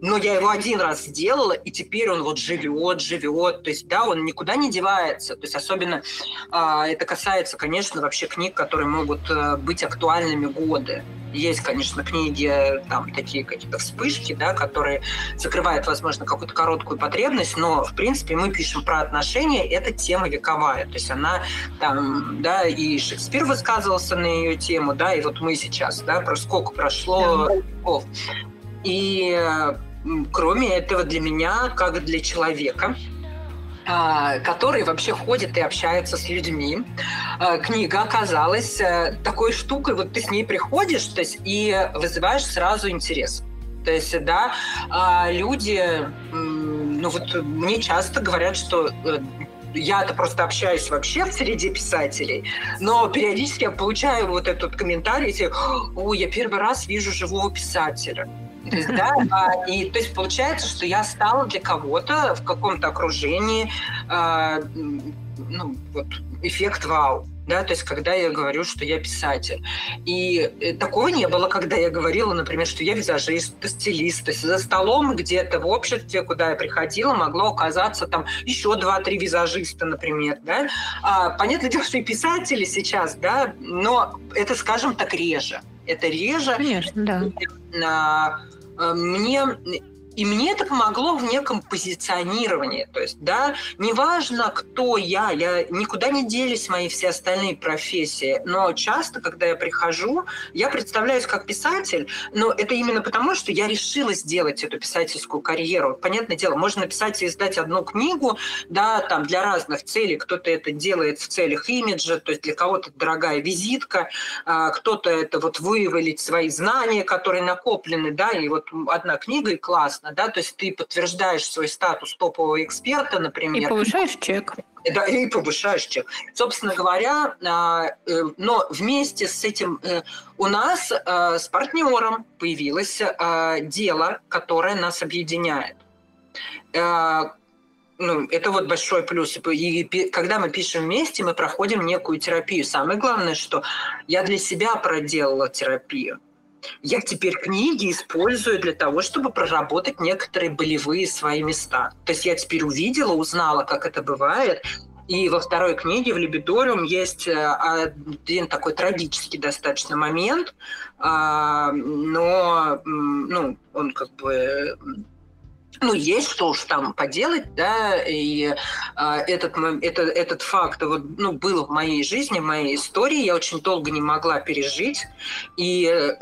S3: но я его один раз сделала, и теперь он вот живет, живет. То есть, да, он никуда не девается. То есть, особенно а, это касается, конечно, вообще книг, которые могут а, быть актуальными годы. Есть, конечно, книги, там, такие какие-то вспышки, да, которые закрывают, возможно, какую-то короткую потребность, но, в принципе, мы пишем про отношения, это тема вековая. То есть она там, да, и Шекспир высказывался на ее тему, да, и вот мы сейчас, да, про сколько прошло веков. И кроме этого для меня, как для человека, а, который вообще ходит и общается с людьми. А, книга оказалась э, такой штукой, вот ты с ней приходишь то есть, и вызываешь сразу интерес. То есть, да, а, люди, ну вот мне часто говорят, что э, я-то просто общаюсь вообще в среде писателей, но периодически я получаю вот этот комментарий, и, о, я первый раз вижу живого писателя. То есть, да, а, и то есть получается, что я стала для кого-то в каком-то окружении, э, ну, вот, эффект вау. Да, то есть, когда я говорю, что я писатель. И э, такого не было, когда я говорила, например, что я визажист, стилист. То есть за столом где-то в обществе, куда я приходила, могло оказаться там еще два-три визажиста, например. Да? А, понятное дело, что и писатели сейчас, да, но это, скажем так, реже. Это реже.
S2: Конечно, да.
S3: А, мне И мне это помогло в неком позиционировании. То есть, да, неважно, кто я, я никуда не делись мои все остальные профессии, но часто, когда я прихожу, я представляюсь как писатель, но это именно потому, что я решила сделать эту писательскую карьеру. Понятное дело, можно написать и издать одну книгу, да, там для разных целей. Кто-то это делает в целях имиджа, то есть для кого-то дорогая визитка, а, кто-то это вот вывалить свои знания, которые накоплены, да, и вот одна книга и классно, да, то есть ты подтверждаешь свой статус топового эксперта, например.
S2: И повышаешь чек.
S3: Да, и повышаешь чек. Собственно говоря, а, э, но вместе с этим э, у нас э, с партнером появилось дело, которое нас объединяет ну, это вот большой плюс. И когда мы пишем вместе, мы проходим некую терапию. Самое главное, что я для себя проделала терапию. Я теперь книги использую для того, чтобы проработать некоторые болевые свои места. То есть я теперь увидела, узнала, как это бывает, и во второй книге в Либидориум есть э, один такой трагический достаточно момент, а, но ну, он как бы ну, есть что уж там поделать, да, и а, этот, это, этот факт вот, ну, был в моей жизни, в моей истории, я очень долго не могла пережить, и э,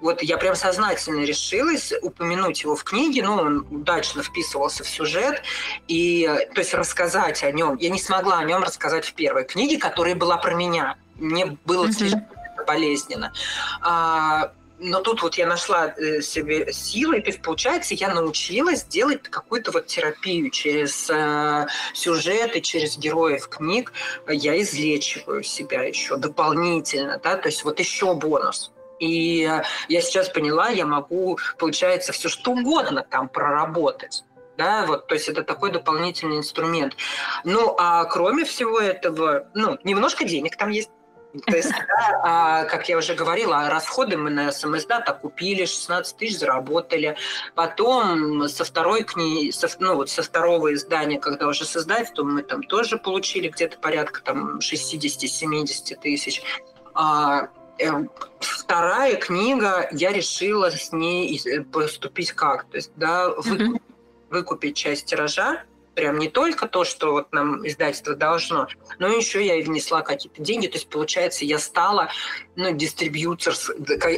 S3: вот я прям сознательно решилась упомянуть его в книге, ну, он удачно вписывался в сюжет, и, то есть рассказать о нем, я не смогла о нем рассказать в первой книге, которая была про меня, мне было mm-hmm. слишком болезненно. А, но тут вот я нашла э, себе силы, и получается, я научилась делать какую-то вот терапию через э, сюжеты, через героев книг. Я излечиваю себя еще дополнительно, да, то есть вот еще бонус. И э, я сейчас поняла, я могу, получается, все что угодно там проработать да, вот, то есть это такой дополнительный инструмент. Ну, а кроме всего этого, ну, немножко денег там есть, то есть, да, а, как я уже говорила, расходы мы на СМС-дата купили, 16 тысяч заработали. Потом со второй книги, со, ну вот со второго издания, когда уже с издательством, мы там тоже получили где-то порядка там 60-70 тысяч. А, э, вторая книга, я решила с ней поступить как? То есть, да, выкупить, выкупить часть тиража, прям не только то, что вот нам издательство должно, но еще я и внесла какие-то деньги. То есть, получается, я стала ну, дистрибьютор,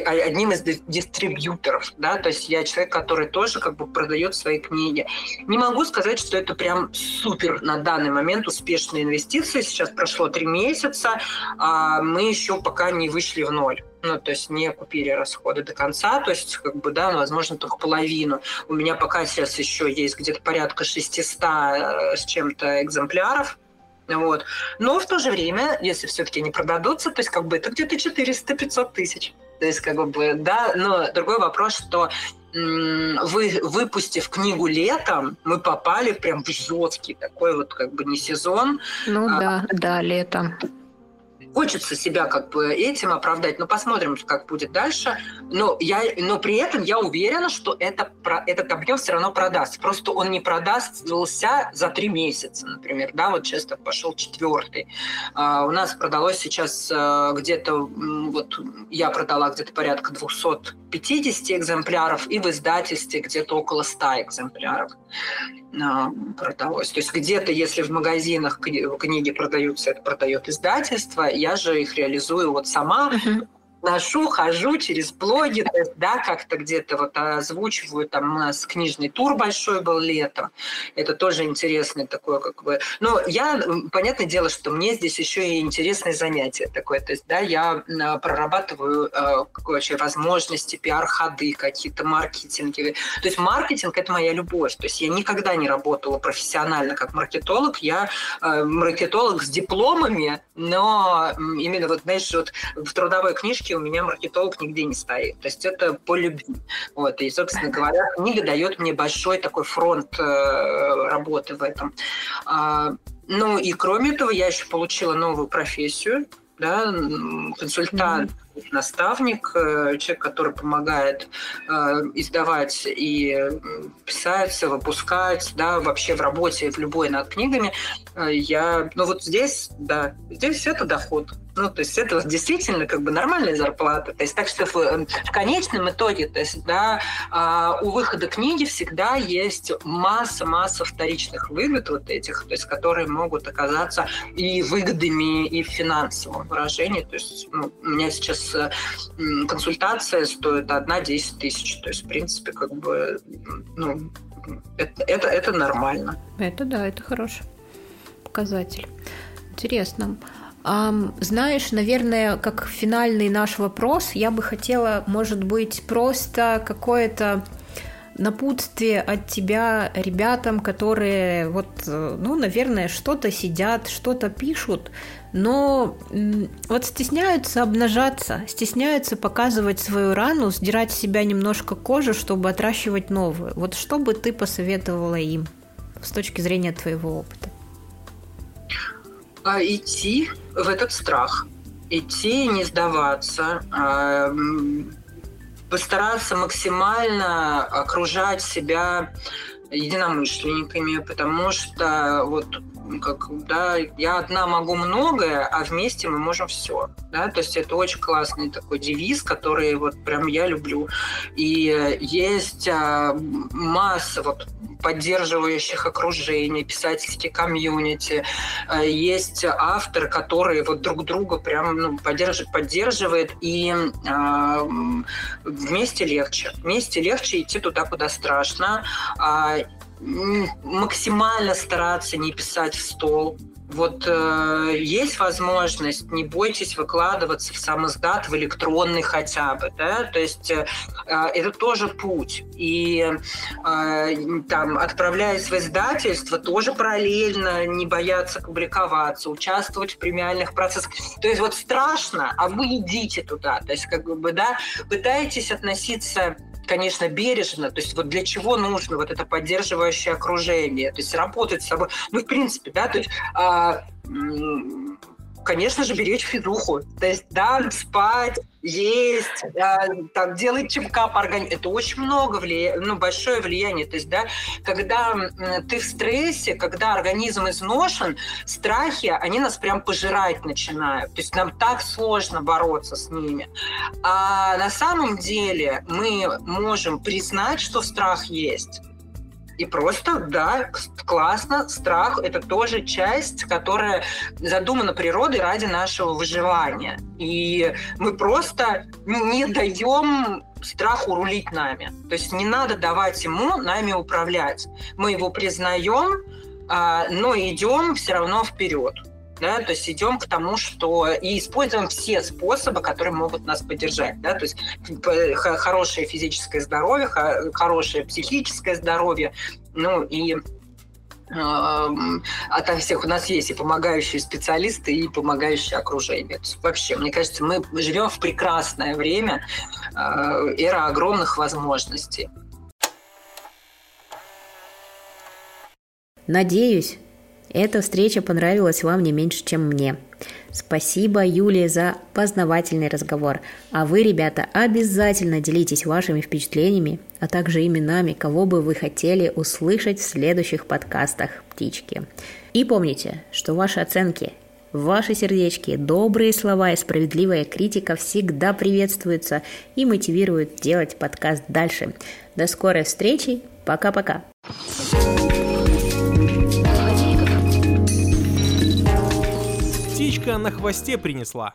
S3: одним из дистрибьюторов, да, то есть я человек, который тоже как бы продает свои книги. Не могу сказать, что это прям супер на данный момент успешные инвестиции. Сейчас прошло три месяца, а мы еще пока не вышли в ноль ну, то есть не купили расходы до конца, то есть, как бы, да, возможно, только половину. У меня пока сейчас еще есть где-то порядка 600 э, с чем-то экземпляров, вот. Но в то же время, если все-таки не продадутся, то есть как бы это где-то 400-500 тысяч. То есть как бы, да, но другой вопрос, что вы, выпустив книгу летом, мы попали прям в жесткий такой вот как бы не сезон.
S2: Ну а, да, да, летом
S3: хочется себя как бы этим оправдать, но посмотрим, как будет дальше. Но, я, но при этом я уверена, что это, этот объем все равно продаст. Просто он не продастся за три месяца, например. Да, вот так пошел четвертый. А, у нас продалось сейчас а, где-то, вот я продала где-то порядка 250 экземпляров, и в издательстве где-то около 100 экземпляров продалось. То есть где-то, если в магазинах книги продаются, это продает издательство, я же их реализую вот сама. Uh-huh ношу, хожу через блоги, да, как-то где-то вот озвучиваю, там у нас книжный тур большой был летом, это тоже интересный такое, как бы, но я, понятное дело, что мне здесь еще и интересное занятие такое, то есть, да, я прорабатываю э, вообще возможности, пиар-ходы, какие-то маркетинги, то есть маркетинг – это моя любовь, то есть я никогда не работала профессионально как маркетолог, я э, маркетолог с дипломами, но именно вот, знаешь, вот в трудовой книжке у меня маркетолог нигде не стоит. То есть это по любви. Вот. И, собственно говоря, книга дает мне большой такой фронт э, работы в этом. А, ну и кроме этого, я еще получила новую профессию, да, консультант, mm-hmm. наставник, э, человек, который помогает э, издавать и писать, выпускать, да, вообще в работе, в любой над книгами. Э, я, ну вот здесь, да, здесь это доход. Ну, то есть это действительно как бы нормальная зарплата. То есть так что в, в конечном итоге, то есть, да, а, у выхода книги всегда есть масса-масса вторичных выгод вот этих, то есть которые могут оказаться и выгодами, и в финансовом выражении. То есть ну, у меня сейчас э, консультация стоит одна 10 тысяч. То есть, в принципе, как бы, ну, это, это, это нормально.
S2: Это да, это хороший показатель. Интересно. А, знаешь, наверное, как финальный наш вопрос, я бы хотела, может быть, просто какое-то напутствие от тебя ребятам, которые вот, ну, наверное, что-то сидят, что-то пишут, но вот стесняются обнажаться, стесняются показывать свою рану, сдирать с себя немножко кожи, чтобы отращивать новую. Вот что бы ты посоветовала им с точки зрения твоего опыта?
S3: А, идти в этот страх, идти не сдаваться, а, постараться максимально окружать себя единомышленниками, потому что вот как, да, я одна могу многое, а вместе мы можем все. Да? То есть это очень классный такой девиз, который вот прям я люблю. И есть а, масса вот поддерживающих окружений, писательские комьюнити. А, есть авторы, которые вот друг друга прям ну, поддерживают, поддерживают, и э, вместе легче. Вместе легче идти туда, куда страшно. А, максимально стараться не писать в стол. Вот э, есть возможность, не бойтесь выкладываться в сам издат, в электронный хотя бы, да, то есть э, э это тоже путь. И э, там, отправляясь в издательство, тоже параллельно не бояться публиковаться, участвовать в премиальных процессах. То есть вот страшно, а вы идите туда. То есть как бы, да, пытайтесь относиться конечно, бережно. То есть вот для чего нужно вот это поддерживающее окружение? То есть работать с собой. Ну, в принципе, да, то есть а, конечно же, беречь физуху. То есть, да, спать, есть, да, там, делать чекап организма. Это очень много влияет, ну, большое влияние. То есть, да, когда ты в стрессе, когда организм изношен, страхи, они нас прям пожирать начинают. То есть нам так сложно бороться с ними. А на самом деле мы можем признать, что страх есть, и просто, да, классно, страх – это тоже часть, которая задумана природой ради нашего выживания. И мы просто не даем страху рулить нами. То есть не надо давать ему нами управлять. Мы его признаем, а, но идем все равно вперед да, то есть идем к тому, что и используем все способы, которые могут нас поддержать, да, то есть хорошее физическое здоровье, хорошее психическое здоровье, ну и ото всех у нас есть и помогающие специалисты, и помогающее окружение. Вообще, мне кажется, мы живем в прекрасное время, а, эра огромных возможностей.
S2: Надеюсь, эта встреча понравилась вам не меньше, чем мне. Спасибо, Юлия, за познавательный разговор. А вы, ребята, обязательно делитесь вашими впечатлениями, а также именами, кого бы вы хотели услышать в следующих подкастах «Птички». И помните, что ваши оценки, ваши сердечки, добрые слова и справедливая критика всегда приветствуются и мотивируют делать подкаст дальше. До скорой встречи. Пока-пока.
S4: Птичка на хвосте принесла.